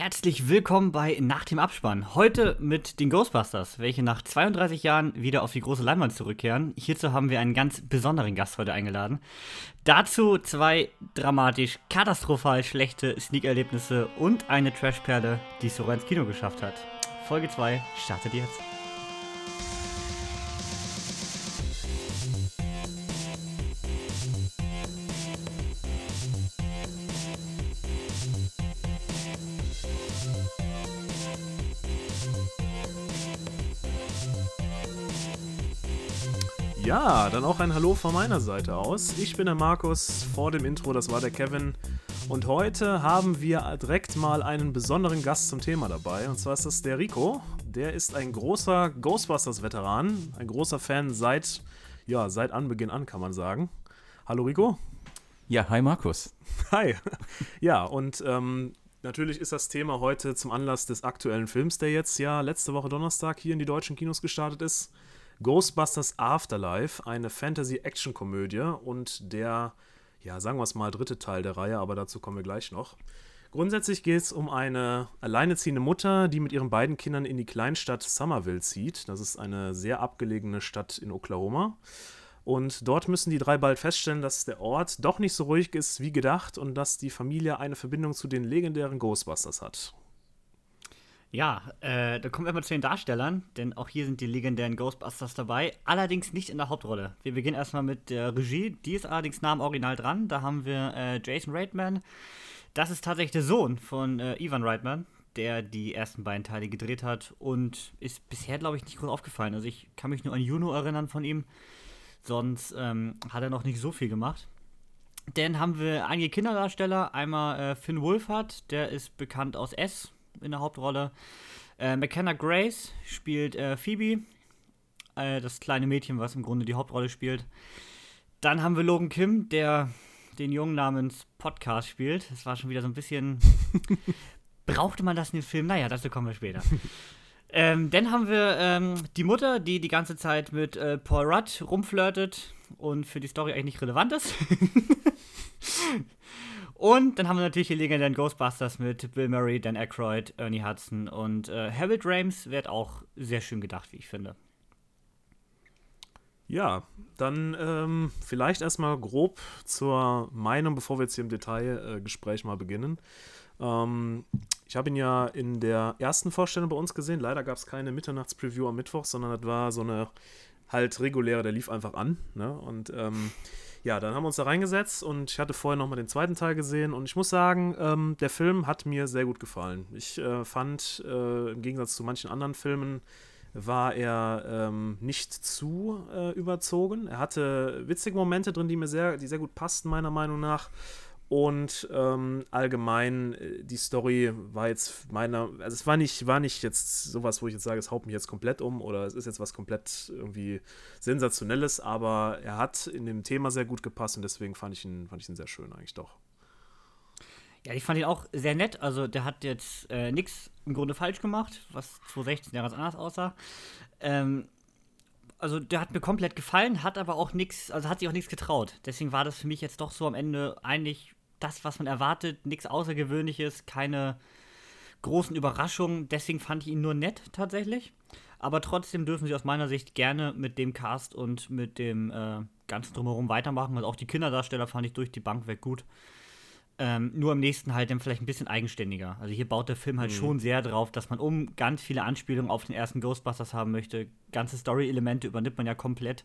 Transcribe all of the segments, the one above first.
herzlich willkommen bei Nach dem Abspann. Heute mit den Ghostbusters, welche nach 32 Jahren wieder auf die große Leinwand zurückkehren. Hierzu haben wir einen ganz besonderen Gast heute eingeladen. Dazu zwei dramatisch, katastrophal schlechte Sneak-Erlebnisse und eine Trashperle, die es sogar ins Kino geschafft hat. Folge 2 startet jetzt. Ja, dann auch ein Hallo von meiner Seite aus. Ich bin der Markus, vor dem Intro, das war der Kevin. Und heute haben wir direkt mal einen besonderen Gast zum Thema dabei. Und zwar ist das der Rico. Der ist ein großer Ghostbusters-Veteran, ein großer Fan seit, ja, seit Anbeginn an, kann man sagen. Hallo Rico. Ja, hi Markus. Hi. Ja, und ähm, natürlich ist das Thema heute zum Anlass des aktuellen Films, der jetzt ja letzte Woche Donnerstag hier in die deutschen Kinos gestartet ist. Ghostbusters Afterlife, eine Fantasy-Action-Komödie und der, ja, sagen wir es mal, dritte Teil der Reihe, aber dazu kommen wir gleich noch. Grundsätzlich geht es um eine alleineziehende Mutter, die mit ihren beiden Kindern in die Kleinstadt Somerville zieht. Das ist eine sehr abgelegene Stadt in Oklahoma. Und dort müssen die drei bald feststellen, dass der Ort doch nicht so ruhig ist wie gedacht und dass die Familie eine Verbindung zu den legendären Ghostbusters hat. Ja, äh, da kommen wir mal zu den Darstellern, denn auch hier sind die legendären Ghostbusters dabei, allerdings nicht in der Hauptrolle. Wir beginnen erstmal mit der Regie, die ist allerdings nah am Original dran. Da haben wir äh, Jason Reitman. Das ist tatsächlich der Sohn von äh, Ivan Reitman, der die ersten beiden Teile gedreht hat und ist bisher, glaube ich, nicht groß aufgefallen. Also ich kann mich nur an Juno erinnern von ihm, sonst ähm, hat er noch nicht so viel gemacht. Dann haben wir einige Kinderdarsteller. Einmal äh, Finn Wolfhard, der ist bekannt aus S, in der Hauptrolle. Äh, McKenna Grace spielt äh, Phoebe, äh, das kleine Mädchen, was im Grunde die Hauptrolle spielt. Dann haben wir Logan Kim, der den Jungen namens Podcast spielt. Das war schon wieder so ein bisschen. Brauchte man das in dem Film? Naja, dazu kommen wir später. ähm, dann haben wir ähm, die Mutter, die die ganze Zeit mit äh, Paul Rudd rumflirtet und für die Story eigentlich nicht relevant ist. Und dann haben wir natürlich die legendären Ghostbusters mit Bill Murray, Dan Aykroyd, Ernie Hudson und äh, Harold Rames wird auch sehr schön gedacht, wie ich finde. Ja, dann ähm, vielleicht erstmal grob zur Meinung, bevor wir jetzt hier im Detailgespräch äh, mal beginnen. Ähm, ich habe ihn ja in der ersten Vorstellung bei uns gesehen. Leider gab es keine Mitternachtspreview am Mittwoch, sondern das war so eine halt reguläre, der lief einfach an. Ne? Und ähm, ja, dann haben wir uns da reingesetzt und ich hatte vorher nochmal den zweiten Teil gesehen und ich muss sagen, ähm, der Film hat mir sehr gut gefallen. Ich äh, fand, äh, im Gegensatz zu manchen anderen Filmen, war er ähm, nicht zu äh, überzogen. Er hatte witzige Momente drin, die mir sehr, die sehr gut passten, meiner Meinung nach. Und ähm, allgemein, äh, die Story war jetzt meiner, also es war nicht, war nicht jetzt sowas, wo ich jetzt sage, es haut mich jetzt komplett um oder es ist jetzt was komplett irgendwie Sensationelles, aber er hat in dem Thema sehr gut gepasst und deswegen fand ich ihn, fand ich ihn sehr schön eigentlich doch. Ja, ich fand ihn auch sehr nett. Also der hat jetzt äh, nichts im Grunde falsch gemacht, was 2016 ja ganz anders aussah. Ähm, also der hat mir komplett gefallen, hat aber auch nichts, also hat sich auch nichts getraut. Deswegen war das für mich jetzt doch so am Ende eigentlich das, was man erwartet, nichts Außergewöhnliches, keine großen Überraschungen. Deswegen fand ich ihn nur nett tatsächlich. Aber trotzdem dürfen sie aus meiner Sicht gerne mit dem Cast und mit dem äh, Ganzen drumherum weitermachen. Also auch die Kinderdarsteller fand ich durch die Bank weg gut. Ähm, nur im nächsten halt dann vielleicht ein bisschen eigenständiger. Also hier baut der Film halt mhm. schon sehr drauf, dass man um ganz viele Anspielungen auf den ersten Ghostbusters haben möchte. Ganze Story-Elemente übernimmt man ja komplett.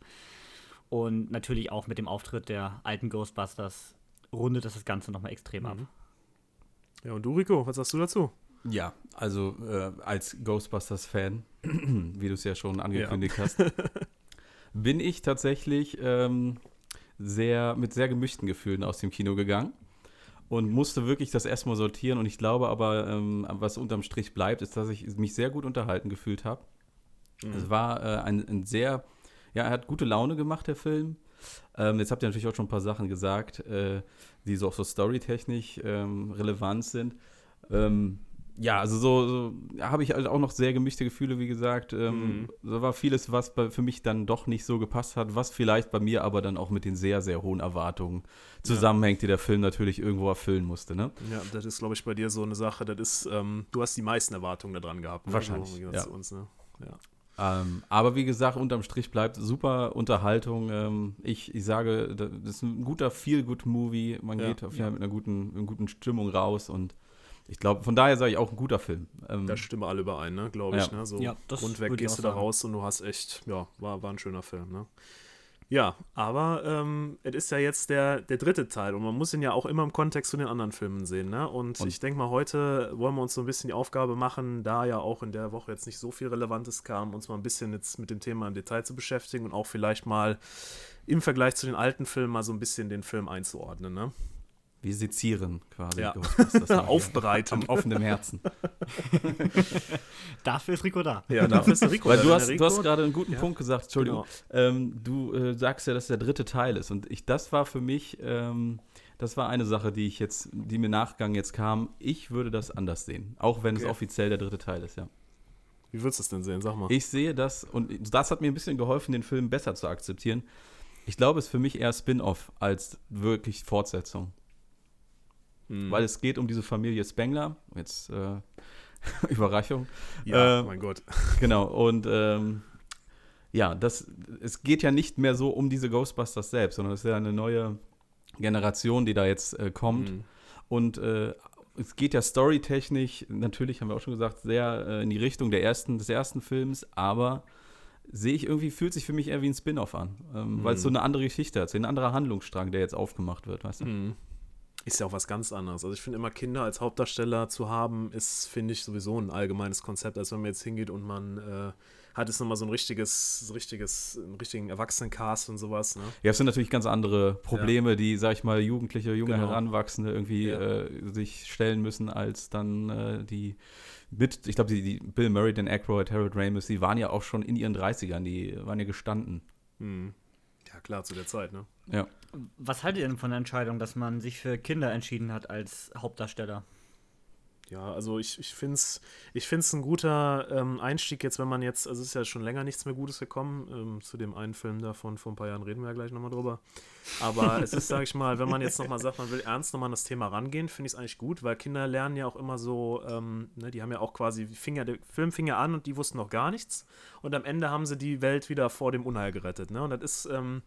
Und natürlich auch mit dem Auftritt der alten Ghostbusters rundet das das Ganze nochmal extrem mhm. ab. Ja, und du, Rico, was sagst du dazu? Ja, also äh, als Ghostbusters-Fan, wie du es ja schon angekündigt ja. hast, bin ich tatsächlich ähm, sehr mit sehr gemischten Gefühlen aus dem Kino gegangen und musste wirklich das erstmal sortieren. Und ich glaube aber, ähm, was unterm Strich bleibt, ist, dass ich mich sehr gut unterhalten gefühlt habe. Mhm. Es war äh, ein, ein, sehr, ja, er hat gute Laune gemacht, der Film. Ähm, jetzt habt ihr natürlich auch schon ein paar Sachen gesagt, äh, die so auch so storytechnisch ähm, relevant sind. Ähm, ja, also so, so habe ich halt auch noch sehr gemischte Gefühle, wie gesagt. Ähm, mhm. Da war vieles, was bei, für mich dann doch nicht so gepasst hat, was vielleicht bei mir aber dann auch mit den sehr, sehr hohen Erwartungen zusammenhängt, ja. die der Film natürlich irgendwo erfüllen musste. Ne? Ja, das ist, glaube ich, bei dir so eine Sache, das ist, ähm, du hast die meisten Erwartungen daran gehabt. Ne? Wahrscheinlich, so, ja. Uns, ne? ja. Ähm, aber wie gesagt, unterm Strich bleibt super Unterhaltung. Ähm, ich, ich sage, das ist ein guter Feel-Good-Movie. Man ja, geht auf jeden Fall mit einer guten, einer guten Stimmung raus und ich glaube, von daher sage ich auch ein guter Film. Ähm, da stimmen alle überein, ne? glaube ich. Ja. Ne? So ja, rundweg gehst du da raus und du hast echt, ja, war, war ein schöner Film. Ne? Ja, aber ähm, es ist ja jetzt der, der dritte Teil und man muss ihn ja auch immer im Kontext zu den anderen Filmen sehen. Ne? Und, und ich denke mal, heute wollen wir uns so ein bisschen die Aufgabe machen, da ja auch in der Woche jetzt nicht so viel Relevantes kam, uns mal ein bisschen jetzt mit dem Thema im Detail zu beschäftigen und auch vielleicht mal im Vergleich zu den alten Filmen mal so ein bisschen den Film einzuordnen. Ne? Wir sezieren quasi. Ja. Aufbereiten. Am offenen Herzen. dafür ist Rico da. Ja, dafür ist Rico Weil da. Du hast, du hast gerade einen guten ja. Punkt gesagt, Entschuldigung. Genau. Ähm, du äh, sagst ja, dass der dritte Teil ist. Und ich, das war für mich, ähm, das war eine Sache, die ich jetzt, die mir Nachgang jetzt kam. Ich würde das anders sehen. Auch wenn okay. es offiziell der dritte Teil ist, ja. Wie würdest du es denn sehen? Sag mal. Ich sehe das, und das hat mir ein bisschen geholfen, den Film besser zu akzeptieren. Ich glaube, es ist für mich eher Spin-off als wirklich Fortsetzung. Mhm. Weil es geht um diese Familie Spengler. Jetzt äh, Überraschung. Ja, äh, mein Gott. Genau, und ähm, ja, das, es geht ja nicht mehr so um diese Ghostbusters selbst, sondern es ist ja eine neue Generation, die da jetzt äh, kommt. Mhm. Und äh, es geht ja storytechnisch, natürlich haben wir auch schon gesagt, sehr äh, in die Richtung der ersten, des ersten Films, aber sehe ich irgendwie, fühlt sich für mich eher wie ein Spin-off an, ähm, mhm. weil es so eine andere Geschichte hat, ein anderer Handlungsstrang, der jetzt aufgemacht wird, weißt du? Mhm ist ja auch was ganz anderes. Also ich finde immer Kinder als Hauptdarsteller zu haben, ist, finde ich, sowieso ein allgemeines Konzept, als wenn man jetzt hingeht und man äh, hat jetzt nochmal so ein richtiges, richtiges, einen richtigen Erwachsenencast und sowas. Ne? Ja, es sind natürlich ganz andere Probleme, ja. die, sag ich mal, Jugendliche, junge genau. Heranwachsende irgendwie ja. äh, sich stellen müssen, als dann äh, die mit, ich glaube, die, die, Bill Murray, Dan Aykroyd, Harold Ramis, die waren ja auch schon in ihren 30ern, die waren ja gestanden. Mhm. Ja, klar, zu der Zeit, ne? Ja. Was haltet ihr denn von der Entscheidung, dass man sich für Kinder entschieden hat als Hauptdarsteller? Ja, also ich, ich finde es ich find's ein guter ähm, Einstieg jetzt, wenn man jetzt, also es ist ja schon länger nichts mehr Gutes gekommen, ähm, zu dem einen Film davon, vor ein paar Jahren reden wir ja gleich nochmal drüber. Aber es ist, sag ich mal, wenn man jetzt nochmal sagt, man will ernst nochmal an das Thema rangehen, finde ich es eigentlich gut, weil Kinder lernen ja auch immer so, ähm, ne, die haben ja auch quasi, Finger, der Film fing ja an und die wussten noch gar nichts und am Ende haben sie die Welt wieder vor dem Unheil gerettet. Ne? Und das ist, ähm,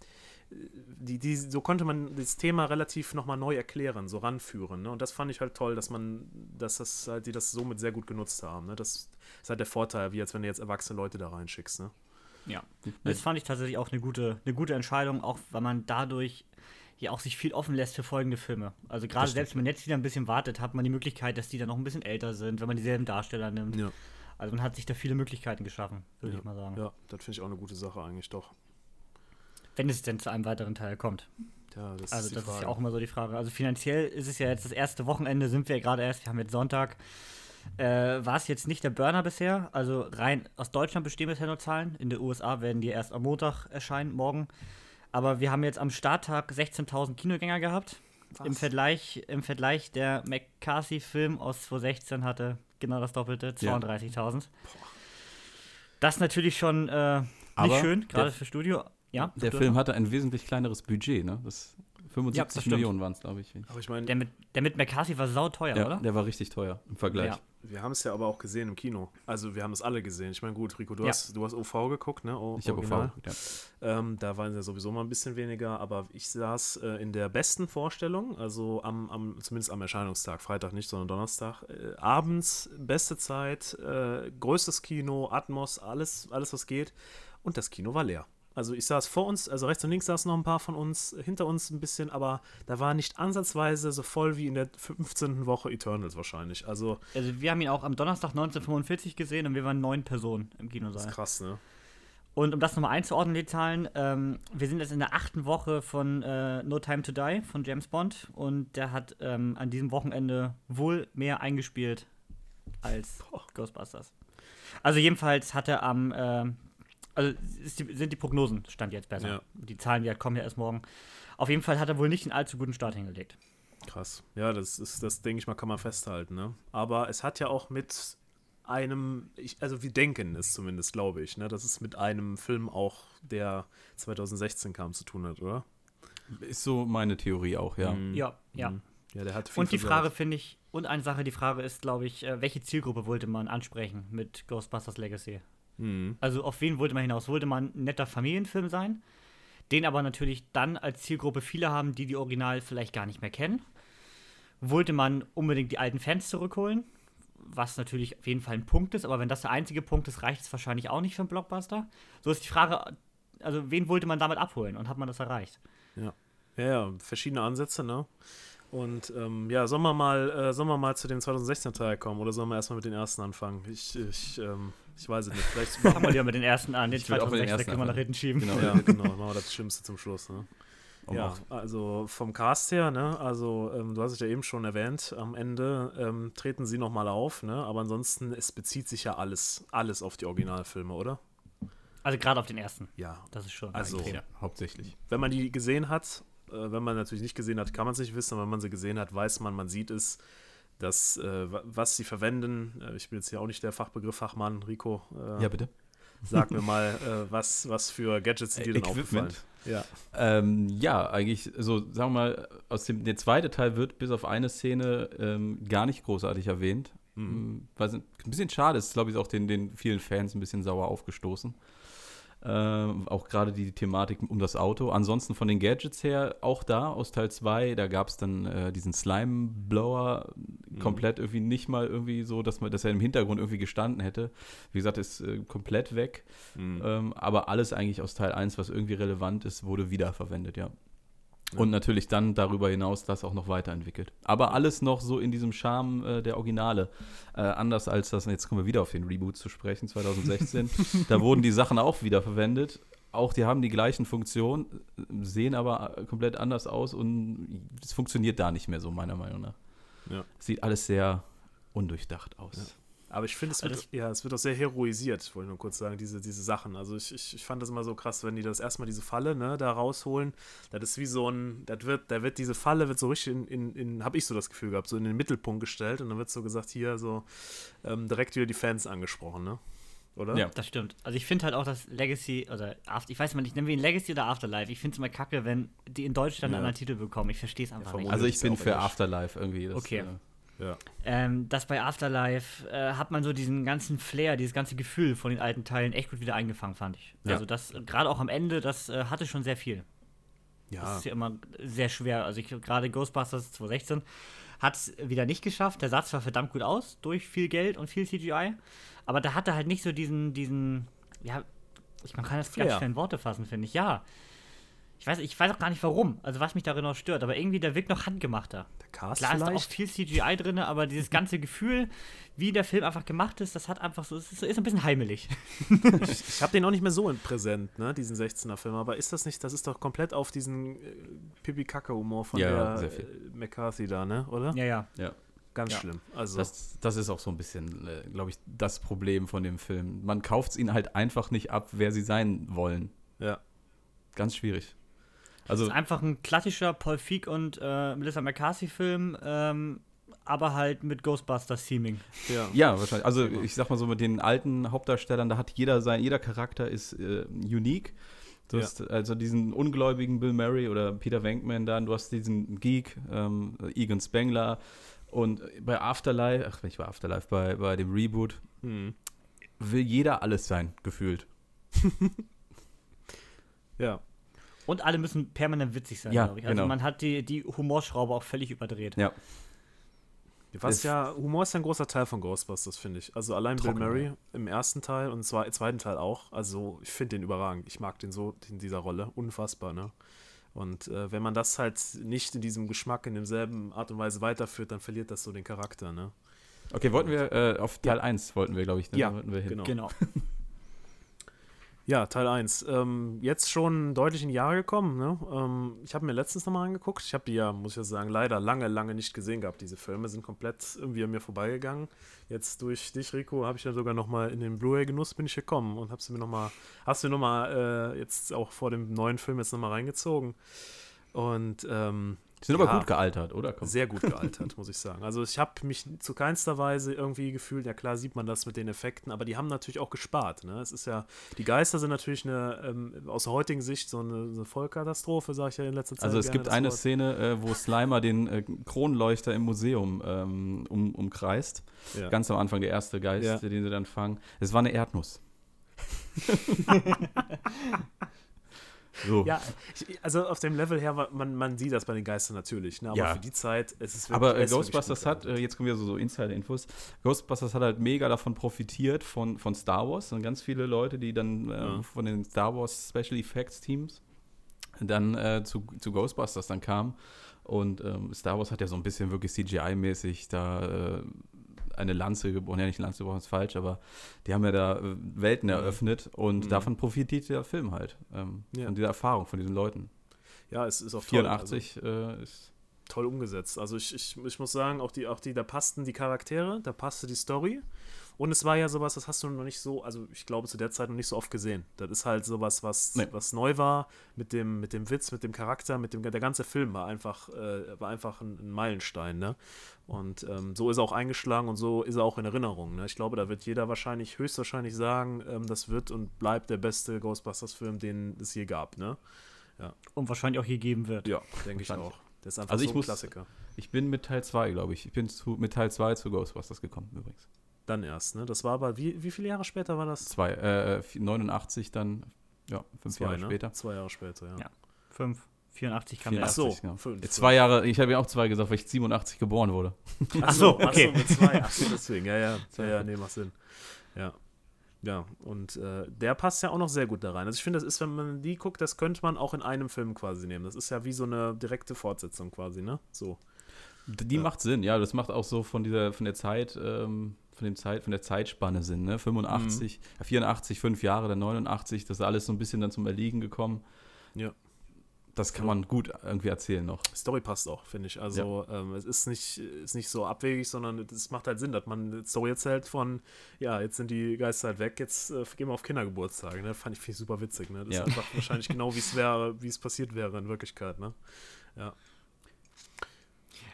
die, die, so konnte man das Thema relativ nochmal neu erklären, so ranführen. Ne? Und das fand ich halt toll, dass man, dass das halt, die das somit sehr gut genutzt haben. Ne? Das ist halt der Vorteil, wie als wenn du jetzt erwachsene Leute da reinschickst. Ne? Ja, das fand ich tatsächlich auch eine gute, eine gute Entscheidung, auch weil man dadurch ja auch sich viel offen lässt für folgende Filme. Also gerade selbst wenn man jetzt wieder ein bisschen wartet, hat man die Möglichkeit, dass die dann noch ein bisschen älter sind, wenn man dieselben Darsteller nimmt. Ja. Also man hat sich da viele Möglichkeiten geschaffen, würde ja. ich mal sagen. Ja, das finde ich auch eine gute Sache eigentlich doch. Wenn es denn zu einem weiteren Teil kommt. Ja, das also ist das Frage. ist ja auch immer so die Frage. Also finanziell ist es ja jetzt das erste Wochenende, sind wir ja gerade erst, wir haben jetzt Sonntag. Äh, war es jetzt nicht der Burner bisher? Also rein aus Deutschland bestehen bisher nur Zahlen. In den USA werden die erst am Montag erscheinen, morgen. Aber wir haben jetzt am Starttag 16.000 Kinogänger gehabt. Im Vergleich, Im Vergleich der McCarthy-Film aus 2016 hatte genau das Doppelte, 32.000. Ja. Das ist natürlich schon äh, nicht schön, gerade für Studio. Ja, der Film hatte ein wesentlich kleineres Budget, ne? Das 75 ja, Millionen waren es, glaube ich. Aber ich meine, der mit, der mit McCarthy war sauteuer, ja, oder? Der war richtig teuer im Vergleich. Ja. Wir haben es ja aber auch gesehen im Kino. Also wir haben es alle gesehen. Ich meine, gut, Rico, du, ja. hast, du hast OV geguckt, ne? O ich habe OV geguckt, ja. Ähm, da waren ja sowieso mal ein bisschen weniger, aber ich saß äh, in der besten Vorstellung, also am, am, zumindest am Erscheinungstag, Freitag nicht, sondern Donnerstag, äh, abends, beste Zeit, äh, größtes Kino, Atmos, alles, alles was geht. Und das Kino war leer. Also ich saß vor uns, also rechts und links saßen noch ein paar von uns, hinter uns ein bisschen, aber da war nicht ansatzweise so voll wie in der 15. Woche Eternals wahrscheinlich. Also, also wir haben ihn auch am Donnerstag 1945 gesehen und wir waren neun Personen im Kinosaal. Das ist krass, ne? Und um das nochmal einzuordnen, die Zahlen, ähm, wir sind jetzt in der achten Woche von äh, No Time to Die von James Bond und der hat ähm, an diesem Wochenende wohl mehr eingespielt als Boah. Ghostbusters. Also jedenfalls hat er am äh, also die, sind die Prognosen stand jetzt besser. Ja. Die Zahlen, die kommen ja erst morgen. Auf jeden Fall hat er wohl nicht einen allzu guten Start hingelegt. Krass. Ja, das ist, das denke ich mal, kann man festhalten, ne? Aber es hat ja auch mit einem, ich, also wir denken es zumindest, glaube ich, ne, dass es mit einem Film auch, der 2016 kam, zu tun hat, oder? Ist so meine Theorie auch, ja. Mhm. Ja, ja. Mhm. Ja, der hat viel Und die. Frage finde ich, und eine Sache, die Frage ist, glaube ich, äh, welche Zielgruppe wollte man ansprechen mit Ghostbusters Legacy? Mhm. Also auf wen wollte man hinaus? Wollte man ein netter Familienfilm sein, den aber natürlich dann als Zielgruppe viele haben, die die Original vielleicht gar nicht mehr kennen? Wollte man unbedingt die alten Fans zurückholen? Was natürlich auf jeden Fall ein Punkt ist, aber wenn das der einzige Punkt ist, reicht es wahrscheinlich auch nicht für einen Blockbuster. So ist die Frage, also wen wollte man damit abholen und hat man das erreicht? Ja, ja, verschiedene Ansätze, ne? Und ähm, ja, sollen wir mal, äh, sollen wir mal zu dem 2016er Teil kommen oder sollen wir erstmal mit den ersten anfangen? Ich, ich, ähm, ich weiß es nicht. Vielleicht Fangen wir lieber mit den ersten an, den Ich will auch mit den 2016 ersten können wir nach hinten schieben. Genau. ja, genau, machen wir das Schlimmste zum Schluss, ne? Um ja, auch- also vom Cast her, ne, also ähm, du hast es ja eben schon erwähnt, am Ende ähm, treten sie nochmal auf, ne, aber ansonsten, es bezieht sich ja alles, alles auf die Originalfilme, oder? Also gerade auf den ersten, Ja. das ist schon. Also- ja, hauptsächlich. Wenn man die gesehen hat, äh, wenn man natürlich nicht gesehen hat, kann man es nicht wissen, aber wenn man sie gesehen hat, weiß man, man sieht es, dass, äh, wa- was sie verwenden, äh, ich bin jetzt ja auch nicht der Fachbegriff Fachmann, Rico, äh, Ja, bitte. sag mir mal, äh, was, was für Gadgets sind dir denn aufgefallen? Ja. Ähm, ja, eigentlich, so sagen wir mal, aus dem der zweite Teil wird bis auf eine Szene ähm, gar nicht großartig erwähnt. Mhm. Was ein bisschen schade ist, glaube ich, auch den, den vielen Fans ein bisschen sauer aufgestoßen. Ähm, auch gerade die Thematik um das Auto. Ansonsten von den Gadgets her, auch da aus Teil 2, da gab es dann äh, diesen Slime-Blower komplett irgendwie nicht mal irgendwie so, dass, man, dass er im Hintergrund irgendwie gestanden hätte. Wie gesagt, ist äh, komplett weg. Mhm. Ähm, aber alles eigentlich aus Teil 1, was irgendwie relevant ist, wurde wiederverwendet, ja. Und natürlich dann darüber hinaus das auch noch weiterentwickelt. Aber alles noch so in diesem Charme äh, der Originale. Äh, anders als das, jetzt kommen wir wieder auf den Reboot zu sprechen, 2016. da wurden die Sachen auch wiederverwendet. Auch die haben die gleichen Funktionen, sehen aber äh, komplett anders aus und es funktioniert da nicht mehr so, meiner Meinung nach. Ja. Sieht alles sehr undurchdacht aus. Aber ich finde, es Also wird, ja, es wird auch sehr heroisiert, wollte ich nur kurz sagen, diese, diese Sachen. Also ich, ich, ich fand das immer so krass, wenn die das erstmal diese Falle, ne, da rausholen. Das ist wie so ein, das wird, da wird diese Falle wird so richtig in, in, in habe ich so das Gefühl gehabt, so in den Mittelpunkt gestellt und dann wird so gesagt, hier so ähm, direkt wieder die Fans angesprochen, ne? Oder? Ja. Das stimmt. Also ich finde halt auch, dass Legacy oder After, ich weiß mal nicht, nennen wir ihn Legacy oder Afterlife. Ich finde es immer kacke, wenn die in Deutsch dann Ja. einen anderen Titel bekommen. Ich verstehe es einfach Ja, nicht. Also ich bin für. Afterlife irgendwie. Das, Okay. Äh, Ja. Ähm, das bei Afterlife äh, hat man so diesen ganzen Flair, dieses ganze Gefühl von den alten Teilen echt gut wieder eingefangen, fand ich. Ja. Also das, gerade auch am Ende, das äh, hatte schon sehr viel. Das Ja. ist ja immer sehr schwer. Also ich gerade Ghostbusters 2016 hat es wieder nicht geschafft. Der Satz war verdammt gut aus, durch viel Geld und viel CGI. Aber da hatte halt nicht so diesen, diesen, ja, ich, man kann das Flair. ganz schwer in Worte fassen, finde ich. Ja. Ich weiß, ich weiß auch gar nicht warum, also was mich darin noch stört, aber irgendwie der wirkt noch handgemachter. Der Cast Klar ist da auch vielleicht? viel CGI drin, aber dieses ganze Gefühl, wie der Film einfach gemacht ist, das hat einfach so, es ist, ist ein bisschen heimelig. Ich habe den auch nicht mehr so in präsent, ne, diesen 16er-Film, aber ist das nicht, das ist doch komplett auf diesen äh, Pipi-Kacke-Humor von Ja, der äh, McCarthy da, ne, oder? Ja, ja. ja. Ganz Ja. schlimm. Also, Das, das ist auch so ein bisschen, äh, glaube ich, das Problem von dem Film. Man kauft es ihnen halt einfach nicht ab, wer sie sein wollen. ja. Ganz schwierig. Also, ist einfach ein klassischer Paul Feig und äh, Melissa McCarthy-Film, ähm, aber halt mit Ghostbusters-Theming. Ja. ja, wahrscheinlich. Also, ich sag mal so, mit den alten Hauptdarstellern, da hat jeder sein, jeder Charakter ist äh, unique. Du Ja. hast also diesen ungläubigen Bill Murray oder Peter Venkman dann, du hast diesen Geek, ähm, Egan Spengler. Und bei Afterlife, ach, nicht bei Afterlife, bei, bei dem Reboot, Hm. will jeder alles sein, gefühlt. Ja. Und alle müssen permanent witzig sein, Ja, glaube ich. Also genau. man hat die, die Humorschraube auch völlig überdreht. Ja. Was Es- ja, Humor ist ja ein großer Teil von Ghostbusters, finde ich. Also allein Trocken, Bill Murray ja. im ersten Teil und zwar im zweiten Teil auch. Also ich finde den überragend. Ich mag den so in dieser Rolle. Unfassbar, ne? Und äh, wenn man das halt nicht in diesem Geschmack, in demselben Art und Weise weiterführt, dann verliert das so den Charakter, ne? Okay, wollten wir äh, auf Teil 1 wollten wir, glaube ich, ne? Ja, wollten wir hin. genau. Genau. Ja, Teil 1. Ähm, jetzt schon deutlich in die Jahre gekommen. Ne? Ähm, ich habe mir letztens nochmal angeguckt. Ich habe die ja, muss ich ja sagen, leider lange, lange nicht gesehen gehabt. Diese Filme sind komplett irgendwie an mir vorbeigegangen. Jetzt durch dich, Rico, habe ich ja sogar nochmal in den Blu-ray-Genuss bin ich gekommen und habe sie mir nochmal, hast du nochmal äh, jetzt auch vor dem neuen Film jetzt nochmal reingezogen. Und ähm, Die sind ja, aber gut gealtert, oder? Komm. Sehr gut gealtert, muss ich sagen. Also ich habe mich zu keinster Weise irgendwie gefühlt, ja klar sieht man das mit den Effekten, aber die haben natürlich auch gespart. Ne? Es ist ja, die Geister sind natürlich eine, ähm, aus der heutigen Sicht so eine, eine Vollkatastrophe, sage ich ja in letzter Zeit. Also es gibt eine Wort. Szene, äh, wo Slimer den äh, Kronleuchter im Museum ähm, um, umkreist. Ja. Ganz am Anfang der erste Geist, ja. den sie dann fangen. Es war eine Erdnuss. So. Ja, also auf dem Level her, man, man sieht das bei den Geistern natürlich, ne? aber ja. für die Zeit ist es wirklich Aber äh, Ghostbusters hat, äh, jetzt kommen wir so, so Insider-Infos, Ghostbusters hat halt mega davon profitiert von, von Star Wars und ganz viele Leute, die dann äh, ja. von den Star Wars Special Effects Teams dann äh, zu, zu Ghostbusters dann kamen und ähm, Star Wars hat ja so ein bisschen wirklich CGI-mäßig da äh, eine Lanze gebrochen, ja nicht Lanze gebrochen, ist falsch, aber die haben ja da äh, Welten mhm. eröffnet und mhm. davon profitiert der Film halt. Ähm, ja. Von dieser Erfahrung von diesen Leuten. Ja, es ist auch 84 toll. Also, äh, ist toll umgesetzt. Also ich, ich, ich muss sagen, auch die, auch die, da passten die Charaktere, da passte die Story. Und es war ja sowas, das hast du noch nicht so, also ich glaube zu der Zeit noch nicht so oft gesehen. Das ist halt sowas, was, nee. was neu war mit dem, mit dem Witz, mit dem Charakter, mit dem, der ganze Film war einfach, äh, war einfach ein, ein, Meilenstein, ne? Und ähm, so ist er auch eingeschlagen und so ist er auch in Erinnerung. Ne? Ich glaube, da wird jeder wahrscheinlich, höchstwahrscheinlich sagen, ähm, das wird und bleibt der beste Ghostbusters-Film, den es je gab, ne? Ja. Und wahrscheinlich auch je geben wird. Ja, denke ich auch. Das ist einfach also so ein muss, Klassiker. Ich bin mit Teil 2, glaube ich. Ich bin zu, mit Teil 2 zu Ghostbusters gekommen, übrigens. Dann erst, ne? Das war aber, wie, wie viele Jahre später war das? Zwei, äh, 89 dann, ja, fünf Zwei, Jahre ne? später. Zwei Jahre später, ja. Ja, fünf. 84 kam 84, der erste. Genau. Fünf, zwei Jahre, ich habe ja auch zwei gesagt, weil ich 87 geboren wurde. Ach so, okay. Ach so, mit zwei. Ach so, deswegen, ja, ja. Ja, ja, nee, macht Sinn. Ja. Ja, und äh, der passt ja auch noch sehr gut da rein. Also ich finde, das ist, wenn man die guckt, das könnte man auch in einem Film quasi nehmen. Das ist ja wie so eine direkte Fortsetzung quasi, ne? So. Die ja. macht Sinn, ja. Das macht auch so von dieser, von der Zeit, ähm, von dem Zeit, von der Zeitspanne Sinn, ne? 85, mhm. 84, fünf Jahre, dann 89, das ist alles so ein bisschen dann zum Erliegen gekommen. Ja. Das kann man gut irgendwie erzählen noch. Die Story passt auch, finde ich. Also ja. ähm, es ist nicht, ist nicht so abwegig, sondern es macht halt Sinn, dass man eine Story erzählt von, ja, jetzt sind die Geister halt weg, jetzt äh, gehen wir auf Kindergeburtstage. Ne? Fand ich, ich super witzig. Ne? Das ja. ist einfach wahrscheinlich genau, wie es wäre, wie es passiert wäre in Wirklichkeit. Ne? Ja.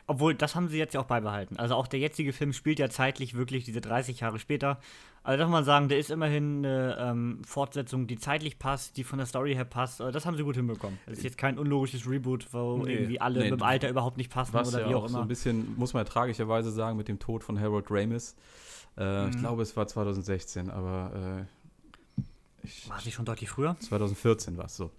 Obwohl, das haben sie jetzt ja auch beibehalten. Also auch der jetzige Film spielt ja zeitlich wirklich diese 30 Jahre später. Also darf man sagen, der ist immerhin eine ähm, Fortsetzung, die zeitlich passt, die von der Story her passt. Also das haben sie gut hinbekommen. Das ist jetzt kein unlogisches Reboot, wo nee, irgendwie alle nee, mit dem Alter überhaupt nicht passen oder ja wie auch, auch immer. so ein bisschen, muss man ja tragischerweise sagen, mit dem Tod von Harold Ramis. Äh, mhm. Ich glaube, es war 2016, aber äh, War sie schon deutlich früher? 2014 war es so.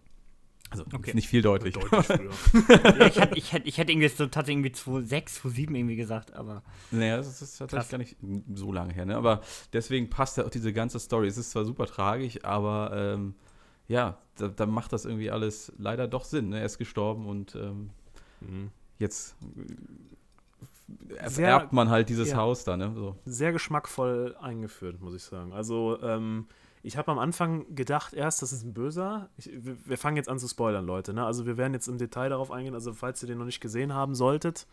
Also okay. nicht viel deutlich. deutlich ja, ich, hätte, ich, ich hätte irgendwie so tatsächlich irgendwie 2,6, 2,7 irgendwie gesagt, aber. Naja, das ist tatsächlich gar nicht so lange her, ne? Aber deswegen passt ja auch diese ganze Story. Es ist zwar super tragisch, aber ähm, ja, da, da, macht das irgendwie alles leider doch Sinn. Ne? Er ist gestorben und ähm, mhm. jetzt erbt man halt dieses ja, Haus da, ne? So. Sehr geschmackvoll eingeführt, muss ich sagen. Also, ähm, ich habe am Anfang gedacht erst, das ist ein Böser. Ich, wir, fangen jetzt an zu spoilern, Leute. Ne? Also wir werden jetzt im Detail darauf eingehen. Also falls ihr den noch nicht gesehen haben solltet,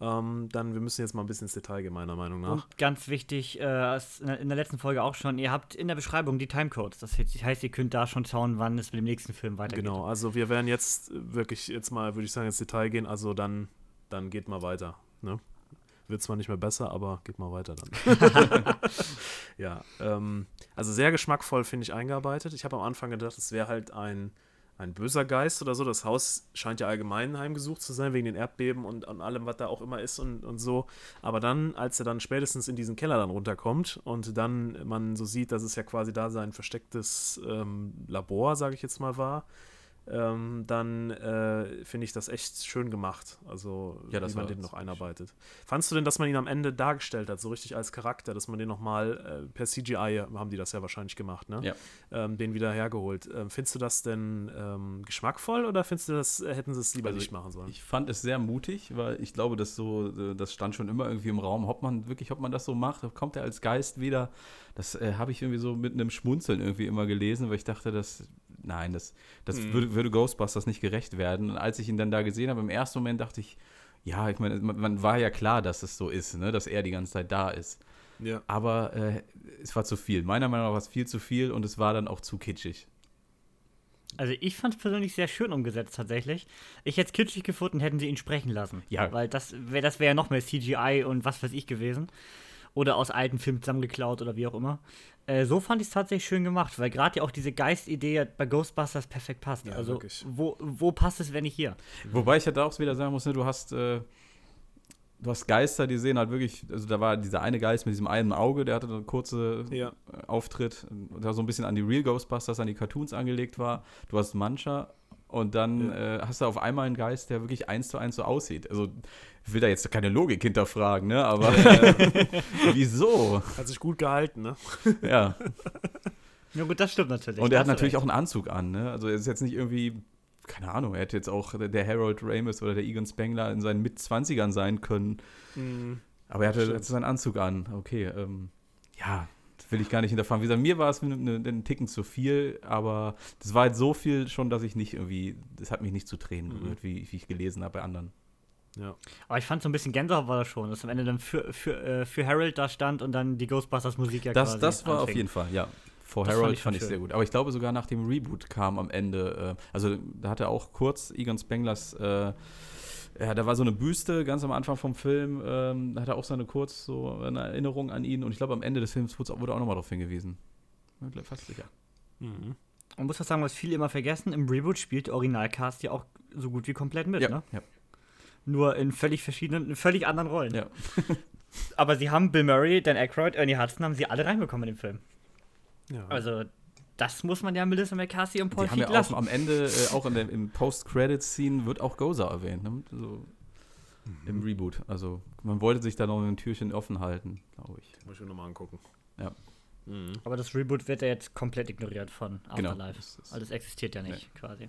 ähm, dann wir müssen jetzt mal ein bisschen ins Detail gehen, meiner Meinung nach. Und ganz wichtig, äh, in der letzten Folge auch schon, ihr habt in der Beschreibung die Timecodes. Das heißt, ihr könnt da schon schauen, wann es mit dem nächsten Film weitergeht. Genau, also wir werden jetzt wirklich jetzt mal, würde ich sagen, ins Detail gehen. Also dann, dann geht mal weiter. Ne? Wird zwar nicht mehr besser, aber geht mal weiter dann. ja, ähm, also sehr geschmackvoll finde ich eingearbeitet. Ich habe am Anfang gedacht, es wäre halt ein, ein böser Geist oder so. Das Haus scheint ja allgemein heimgesucht zu sein, wegen den Erdbeben und, und allem, was da auch immer ist und, und so. Aber dann, als er dann spätestens in diesen Keller dann runterkommt und dann man so sieht, dass es ja quasi da sein verstecktes ähm, Labor, sage ich jetzt mal, war, ähm, dann äh, finde ich das echt schön gemacht. Also, ja, wie man den noch einarbeitet. Fandst du denn, dass man ihn am Ende dargestellt hat, so richtig als Charakter, dass man den nochmal äh, per CGI, haben die das ja wahrscheinlich gemacht, ne? Ja. Ähm, den wieder hergeholt. Ähm, findest du das denn ähm, geschmackvoll oder findest du das, äh, hätten sie es lieber also nicht machen sollen? Ich fand es sehr mutig, weil ich glaube, dass so, äh, das stand schon immer irgendwie im Raum, ob man wirklich, ob man das so macht, kommt er als Geist wieder. Das äh, habe ich irgendwie so mit einem Schmunzeln irgendwie immer gelesen, weil ich dachte, das nein, das, das hm. würde, würde, Ghostbusters nicht gerecht werden. Und als ich ihn dann da gesehen habe, im ersten Moment dachte ich, ja, ich meine, man, man war ja klar, dass es so ist, ne, dass er die ganze Zeit da ist. Ja. Aber äh, es war zu viel. Meiner Meinung nach war es viel zu viel und es war dann auch zu kitschig. Also ich fand es persönlich sehr schön umgesetzt tatsächlich. Ich hätte es kitschig gefunden, hätten sie ihn sprechen lassen. Ja. Weil das wäre das wär ja noch mehr CGI und was weiß ich gewesen. Oder aus alten Filmen zusammengeklaut oder wie auch immer. Äh, so fand ich es tatsächlich schön gemacht, weil gerade ja auch diese Geistidee bei Ghostbusters perfekt passt. Ja, also wirklich. wo, wo passt es, wenn nicht hier? Wobei ich halt auch wieder sagen muss, ne, du hast, äh, du hast Geister, die sehen halt wirklich, also da war dieser eine Geist mit diesem einen Auge, der hatte einen kurzen Ja. äh, Auftritt, der so ein bisschen an die Real Ghostbusters, an die Cartoons angelegt war. Du hast Mancha und dann äh, hast du auf einmal einen Geist, der wirklich eins zu eins so aussieht. Also ich will da jetzt keine Logik hinterfragen, ne? Aber wieso? Hat sich gut gehalten, ne? Ja. Ja gut, das stimmt natürlich. Und er hat natürlich recht. auch einen Anzug an, ne? Also er ist jetzt nicht irgendwie, keine Ahnung, er hätte jetzt auch der Harold Ramis oder der Egan Spengler in seinen Mitzwanzigern sein können. Mhm. Aber er hatte jetzt seinen Anzug an. Okay, ähm, ja, will ich gar nicht hinterfragen. Wie gesagt, mir war es einen, einen Ticken zu viel, aber das war halt so viel schon, dass ich nicht irgendwie, das hat mich nicht zu Tränen Mhm. gerührt, wie, wie ich gelesen habe bei anderen. Ja. Aber ich fand so ein bisschen Gänsehaut war das schon, dass am Ende dann für, für, äh, für Harold da stand und dann die Ghostbusters Musik ja Das, quasi das war auf anfing. jeden Fall, ja. Vor Das fand Harold ich fand ich sehr gut. Aber ich glaube sogar nach dem Reboot kam am Ende, äh, also da hatte auch kurz Egon Spenglers, äh, ja, da war so eine Büste ganz am Anfang vom Film, ähm, da hatte auch so eine kurz so eine Erinnerung an ihn und ich glaube am Ende des Films wurde auch nochmal darauf hingewiesen. Bin mir fast sicher. Mhm. Man muss was sagen, was viele immer vergessen, im Reboot spielt der Originalcast ja auch so gut wie komplett mit, ne? ja, Nur in völlig verschiedenen, in völlig anderen Rollen. ja. Aber sie haben Bill Murray, Dan Aykroyd, Ernie Hudson, haben sie alle reinbekommen in den Film. ja. Also, das muss man ja Melissa McCarthy und Paul Die haben ja Feig auch lassen. am Ende, äh, auch in der, im Post-Credit-Scene wird auch Gozer erwähnt, ne? so, im Reboot. Also man wollte sich da noch ein Türchen offen halten, glaube ich. Muss ich mir nochmal angucken. Ja. Mhm. Aber das Reboot wird ja jetzt komplett ignoriert von Genau. Afterlife. Das ist- Also, das existiert ja nicht, quasi.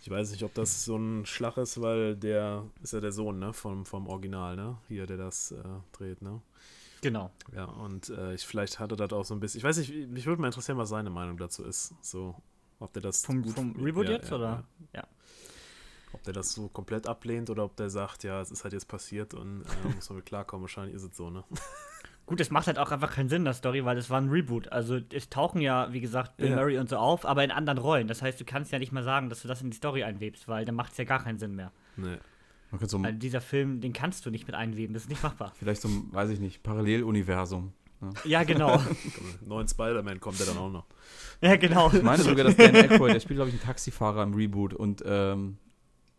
Ich weiß nicht, ob das so ein Schlag ist, weil der ist ja der Sohn, ne, vom, vom Original, ne? Hier, der das äh, dreht, ne? Genau. Ja, und äh, ich vielleicht hatte das auch so ein bisschen. Ich weiß nicht, mich würde mal interessieren, was seine Meinung dazu ist. So, ob der das. Vom, gut- vom Reboot ja, jetzt, ja, oder? Ja. Ob der das so komplett ablehnt oder ob der sagt, ja, es ist halt jetzt passiert und äh, muss man mit klarkommen. Wahrscheinlich ist es so, ne? Gut, es macht halt auch einfach keinen Sinn, in der Story, weil es war ein Reboot. Also es tauchen ja, wie gesagt, Bill Ja. Murray und so auf, aber in anderen Rollen. Das heißt, du kannst ja nicht mal sagen, dass du das in die Story einwebst, weil dann macht es ja gar keinen Sinn mehr. Nee. Man könnte so Weil dieser Film, den kannst du nicht mit einweben, das ist nicht machbar. vielleicht so ein, weiß ich nicht, Paralleluniversum. ja, genau. Neuen Spider-Man kommt der dann auch noch. ja, genau. Ich meine sogar, dass Dan Aykroyd, der spielt, glaube ich, einen Taxifahrer im Reboot und ähm,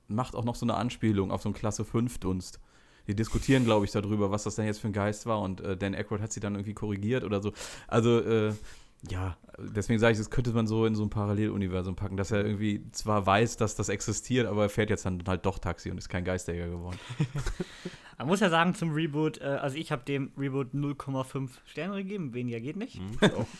macht auch noch so eine Anspielung auf so einen Klasse 5 Dunst. Die diskutieren, glaube ich, darüber, was das denn jetzt für ein Geist war und äh, Dan Aykroyd hat sie dann irgendwie korrigiert oder so. Also, äh, ja, deswegen sage ich, das könnte man so in so ein Paralleluniversum packen, dass er irgendwie zwar weiß, dass das existiert, aber er fährt jetzt dann halt doch Taxi und ist kein Geisterjäger geworden. Man muss ja sagen zum Reboot, äh, also ich habe dem Reboot 0,5 Sterne gegeben, weniger geht nicht. Mhm. Oh.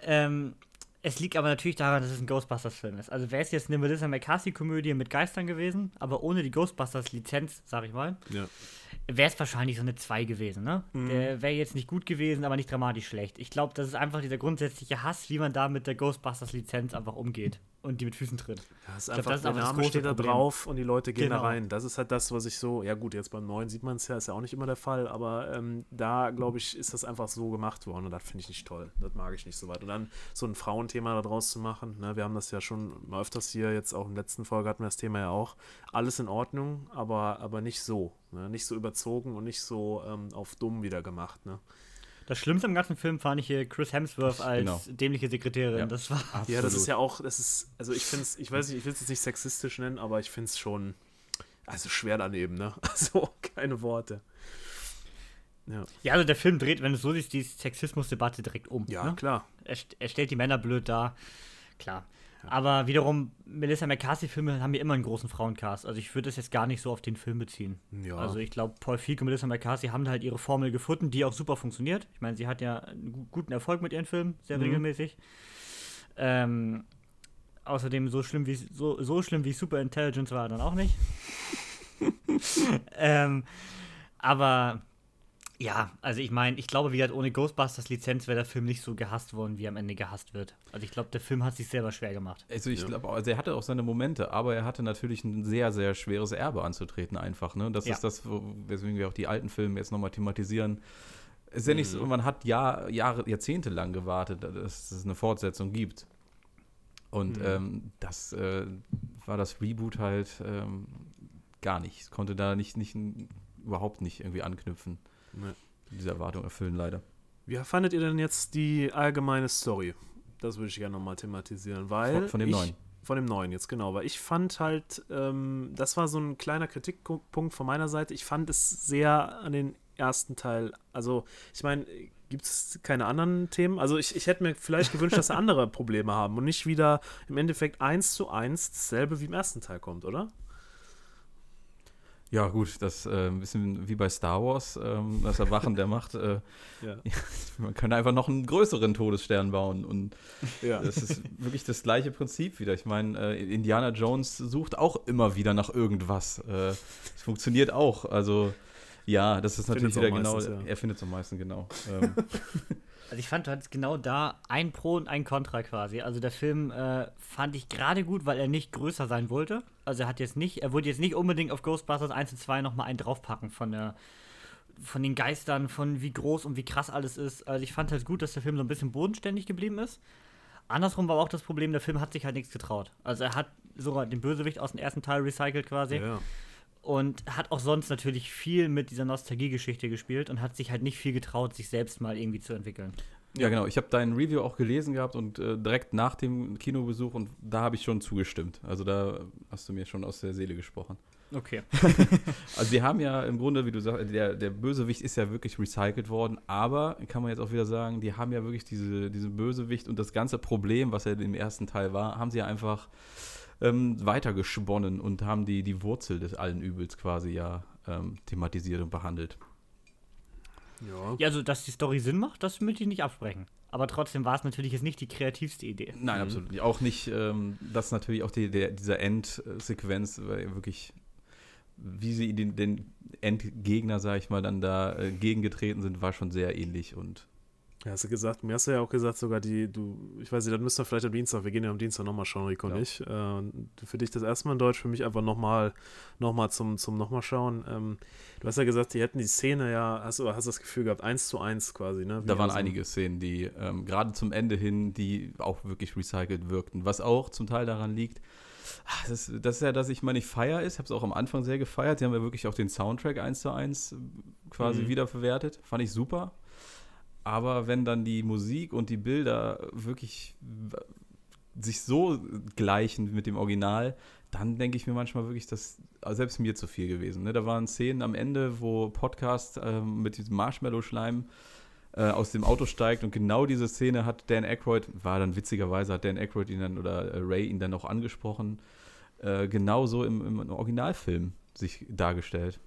Ähm, es liegt aber natürlich daran, dass es ein Ghostbusters-Film ist. Also wäre es jetzt eine Melissa McCarthy-Komödie mit Geistern gewesen, aber ohne die Ghostbusters-Lizenz, sag ich mal, Ja. Wäre es wahrscheinlich so eine 2 gewesen, ne? Mhm. Der wäre jetzt nicht gut gewesen, aber nicht dramatisch schlecht. Ich glaube, das ist einfach dieser grundsätzliche Hass, wie man da mit der Ghostbusters-Lizenz einfach umgeht und die mit Füßen tritt. Ja, es ist glaub, einfach, das ist der das Name steht da Problem. drauf und die Leute gehen da Genau. rein. Das ist halt das, was ich so, ja gut, jetzt beim neuen sieht man es ja, ist ja auch nicht immer der Fall, aber ähm, da, glaube ich, ist das einfach so gemacht worden und das finde ich nicht toll. Das mag ich nicht so weit. Und dann so ein Frauenthema daraus zu machen, ne, wir haben das ja schon mal öfters hier, jetzt auch in der letzten Folge hatten wir das Thema ja auch, alles in Ordnung, aber, aber nicht so. Ne? Nicht so überzogen und nicht so ähm, auf dumm wieder gemacht. Ne? Das Schlimmste im ganzen Film fand ich hier Chris Hemsworth als Genau. dämliche Sekretärin. Ja. Das war. Ja, das ist ja auch, das ist, also ich finde es, ich weiß nicht, ich will es jetzt nicht sexistisch nennen, aber ich finde es schon, also schwer daneben, ne? Also keine Worte. Ja, Ja, also der Film dreht, wenn du es so siehst, die Sexismusdebatte direkt um. ja ne? klar. er, er stellt die Männer blöd dar. Klar. Aber wiederum, Melissa McCarthy-Filme haben ja immer einen großen Frauencast. Also ich würde das jetzt gar nicht so auf den Film beziehen. Ja. Also ich glaube, Paul Feig und Melissa McCarthy haben halt ihre Formel gefunden, die auch super funktioniert. Ich meine, sie hat ja einen gu- guten Erfolg mit ihren Filmen, sehr Mhm. regelmäßig. Ähm, außerdem so schlimm wie so, so schlimm wie Super Intelligence war er dann auch nicht. ähm, aber ja, also ich meine, ich glaube, wie gesagt, ohne Ghostbusters Lizenz wäre der Film nicht so gehasst worden, wie er am Ende gehasst wird. Also ich glaube, der Film hat sich selber schwer gemacht. Also ich Ja. glaube, also er hatte auch seine Momente, aber er hatte natürlich ein sehr, sehr schweres Erbe anzutreten einfach. Ne? Das Ja. ist das, weswegen wir auch die alten Filme jetzt nochmal thematisieren. Es ist ja nicht so, Mhm. man hat Jahr, Jahre, Jahrzehnte lang gewartet, dass es eine Fortsetzung gibt. Und mhm. ähm, das äh, war das Reboot halt ähm, gar nicht. Es konnte da nicht, nicht überhaupt nicht irgendwie anknüpfen. Nee. Diese Erwartung erfüllen, leider. Wie fandet ihr denn jetzt die allgemeine Story? Das würde ich gerne nochmal thematisieren, weil. Von, von dem ich, neuen. Von dem neuen, jetzt genau. Weil ich fand halt, ähm, das war so ein kleiner Kritikpunkt von meiner Seite. Ich fand es sehr an den ersten Teil. Also, ich meine, gibt es keine anderen Themen? Also, ich, ich hätte mir vielleicht gewünscht, dass sie andere Probleme haben und nicht wieder im Endeffekt eins zu eins dasselbe wie im ersten Teil kommt, oder? Ja, gut, das äh, ein bisschen wie bei Star Wars, ähm, das Erwachen der Macht. Äh, ja. Man kann einfach noch einen größeren Todesstern bauen. Und ja. das ist wirklich das gleiche Prinzip wieder. Ich meine, äh, Indiana Jones sucht auch immer wieder nach irgendwas. Äh, es funktioniert auch. Also, ja, das ist natürlich wieder genau. Meistens, ja. Er findet es am meisten, genau. Ähm. Also ich fand, du hattest genau da ein Pro und ein Contra quasi. Also der Film äh, fand ich gerade gut, weil er nicht größer sein wollte. Also er hat jetzt nicht, er wollte jetzt nicht unbedingt auf Ghostbusters 1 und 2 nochmal einen draufpacken von der von den Geistern, von wie groß und wie krass alles ist. Also ich fand halt gut, dass der Film so ein bisschen bodenständig geblieben ist. Andersrum war auch das Problem, der Film hat sich halt nichts getraut. Also er hat sogar den Bösewicht aus dem ersten Teil recycelt quasi. Ja. Und hat auch sonst natürlich viel mit dieser Nostalgie-Geschichte gespielt und hat sich halt nicht viel getraut, sich selbst mal irgendwie zu entwickeln. Ja, genau. Ich habe dein Review auch gelesen gehabt und äh, direkt nach dem Kinobesuch und da habe ich schon zugestimmt. Also da hast du mir schon aus der Seele gesprochen. Okay. also wir haben ja im Grunde, wie du sagst, der, der Bösewicht ist ja wirklich recycelt worden, aber kann man jetzt auch wieder sagen, die haben ja wirklich diese, diesen Bösewicht und das ganze Problem, was ja im ersten Teil war, haben sie ja einfach ähm, weitergesponnen und haben die, die Wurzel des allen Übels quasi ja ähm, thematisiert und behandelt. Ja. ja, also dass die Story Sinn macht, das möchte ich nicht absprechen. Aber trotzdem war es natürlich jetzt nicht die kreativste Idee. Nein, mhm. absolut nicht. Auch nicht, ähm, dass natürlich auch die, der, dieser Endsequenz wirklich, wie sie den, den Endgegner, sag ich mal, dann da äh, gegengetreten sind, war schon sehr ähnlich und ja, hast du gesagt, mir hast du ja auch gesagt, sogar die, du, ich weiß nicht, dann müssen wir vielleicht am Dienstag, wir gehen ja am Dienstag nochmal schauen, Rico ja. und ich. Äh, für dich das erste Mal in Deutsch, für mich einfach nochmal noch mal zum, zum nochmal schauen. Ähm, du hast ja gesagt, die hätten die Szene ja, hast du hast das Gefühl gehabt, eins zu eins quasi, ne? Wie da waren also, einige Szenen, die ähm, gerade zum Ende hin, die auch wirklich recycelt wirkten, was auch zum Teil daran liegt, ah, das, das, ist ja, dass ich mal nicht feier ist. Ich habe es auch am Anfang sehr gefeiert. Die haben ja wirklich auch den Soundtrack eins zu eins quasi mhm. wiederverwertet. Fand ich super. Aber wenn dann die Musik und die Bilder wirklich sich so gleichen mit dem Original, dann denke ich mir manchmal wirklich, dass selbst mir zu viel gewesen. Ne? Da waren Szenen am Ende, wo Podcast äh, mit diesem Marshmallow-Schleim äh, aus dem Auto steigt und genau diese Szene hat Dan Aykroyd, war dann witzigerweise, hat Dan Aykroyd ihn dann oder äh, Ray ihn dann auch angesprochen, äh, genauso im, im Originalfilm sich dargestellt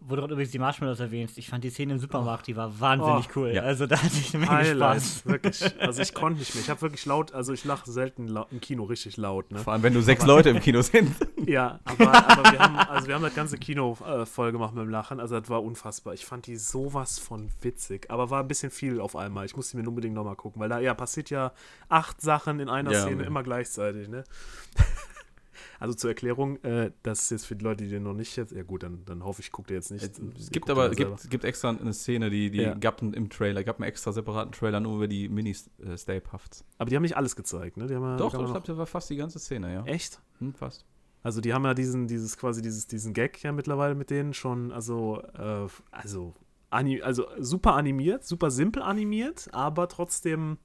wo du übrigens die Marshmallows erwähnst, ich fand die Szene im Supermarkt, die war wahnsinnig oh, cool. Ja. Also da hatte ich eine Menge Highlight, Spaß. wirklich. Also ich konnte nicht mehr. Ich habe wirklich laut, also ich lache selten im Kino richtig laut. Ne? Vor allem, wenn du sechs aber, Leute im Kino sind. ja, aber, aber, wir, haben, also wir haben das ganze Kino äh, voll gemacht mit dem Lachen. Also das war unfassbar. Ich fand die sowas von witzig. Aber war ein bisschen viel auf einmal. Ich musste mir unbedingt nochmal gucken, weil da ja passiert ja acht Sachen in einer ja, Szene ja. immer gleichzeitig. Ne? Also zur Erklärung, äh, das ist jetzt für die Leute, die den noch nicht jetzt, ja gut, dann, dann hoffe ich, guckt ihr jetzt nicht. Es gibt aber gibt, gibt extra eine Szene, die, die ja. gab im Trailer, gab einen extra separaten Trailer nur über die Mini-Stay-Puffs. Aber die haben nicht alles gezeigt, ne? Die haben ja, Doch, ich glaube, das war fast die ganze Szene, ja. Echt? Hm, fast. Also die haben ja diesen, dieses quasi dieses, diesen Gag ja mittlerweile mit denen schon, also, äh, also, also super animiert, super simpel animiert, aber trotzdem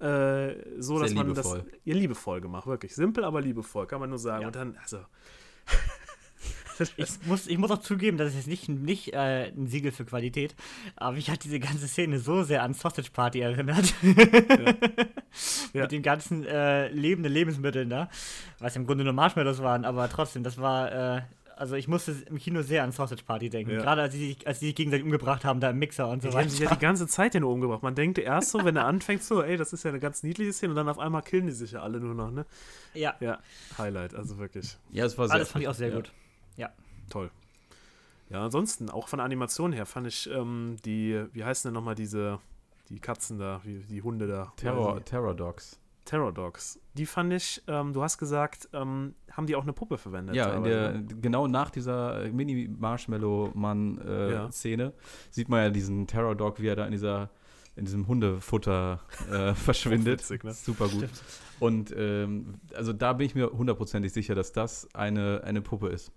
äh, so, Sehr dass man liebevoll. das ja, liebevoll gemacht, wirklich. Simpel, aber liebevoll, kann man nur sagen. Ja. Und dann, also. ich, muss, ich muss auch zugeben, das ist jetzt nicht, nicht äh, ein Siegel für Qualität, aber ich hat diese ganze Szene so sehr an Sausage Party erinnert. Ja. ja. Mit den ganzen äh, lebenden Lebensmitteln da, was im Grunde nur Marshmallows waren, aber trotzdem, das war äh, also ich musste im Kino sehr an Sausage Party denken. Ja. Gerade als sie, sich, als sie sich gegenseitig umgebracht haben, da im Mixer und so die weiter. Die haben sich ja die ganze Zeit den umgebracht. Man denkt erst so, wenn er anfängt, so, ey, das ist ja eine ganz niedliche Szene und dann auf einmal killen die sich ja alle nur noch, ne? Ja. Ja, Highlight, also wirklich. Ja, es war sehr. Alles fand ich auch sehr ja. gut. Ja. Toll. Ja, ansonsten, auch von der Animation her, fand ich ähm, die, wie heißen denn nochmal diese, die Katzen da, wie, die Hunde da? Terror, Terror Dogs. Terror Dogs. Die fand ich, ähm, du hast gesagt, ähm, haben die auch eine Puppe verwendet? Ja, der, ne? genau nach dieser Mini-Marshmallow-Mann-Szene äh, ja. sieht man ja diesen Terror Dog, wie er da in dieser in diesem Hundefutter äh, verschwindet. Witzig, ne? Super gut. Und ähm, also da bin ich mir hundertprozentig sicher, dass das eine, eine Puppe ist.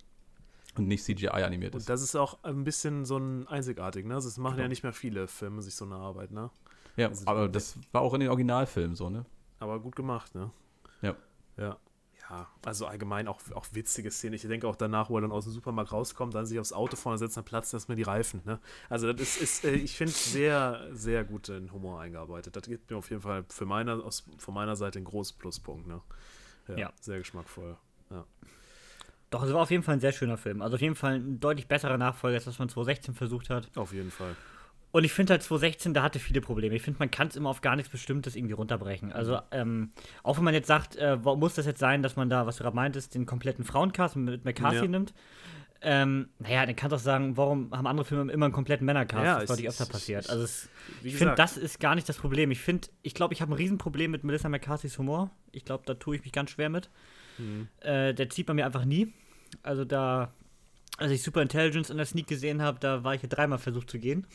Und nicht CGI animiert Und ist. das ist auch ein bisschen so ein einzigartig, ne? Also Das machen Genau. ja nicht mehr viele Filme sich so eine Arbeit, ne? Ja, also- aber das war auch in den Originalfilmen so, ne? Aber gut gemacht, ne? Ja. Ja. Ja, also allgemein auch, auch witzige Szenen. Ich denke auch danach, wo er dann aus dem Supermarkt rauskommt, dann sich aufs Auto vorne setzt, dann platzt erstmal die Reifen. Ne? Also das ist, ist äh, ich finde, sehr, sehr gut in Humor eingearbeitet. Das gibt mir auf jeden Fall für meine, aus, von meiner Seite einen großen Pluspunkt. Ne? Ja, Ja. Sehr geschmackvoll. Ja. Doch, es war auf jeden Fall ein sehr schöner Film. Also auf jeden Fall ein deutlich besserer Nachfolger, als was man 2016 versucht hat. Auf jeden Fall. Und ich finde halt 2016, da hatte viele Probleme. Ich finde, man kann es immer auf gar nichts Bestimmtes irgendwie runterbrechen. Also, ähm, auch wenn man jetzt sagt, äh, muss das jetzt sein, dass man da, was du gerade meintest, den kompletten Frauencast mit McCarthy Ja. nimmt? Ähm, naja, dann kannst du auch sagen, warum haben andere Filme immer einen kompletten Männercast? Ja, das ich- deutlich öfter passiert. Also, es, ich finde, das ist gar nicht das Problem. Ich finde, ich glaube, ich habe ein Riesenproblem mit Melissa McCarthys Humor. Ich glaube, da tue ich mich ganz schwer mit. Mhm. Äh, der zieht bei mir einfach nie. Also da, als ich Super Intelligence in der Sneak gesehen habe, da war ich ja dreimal versucht zu gehen.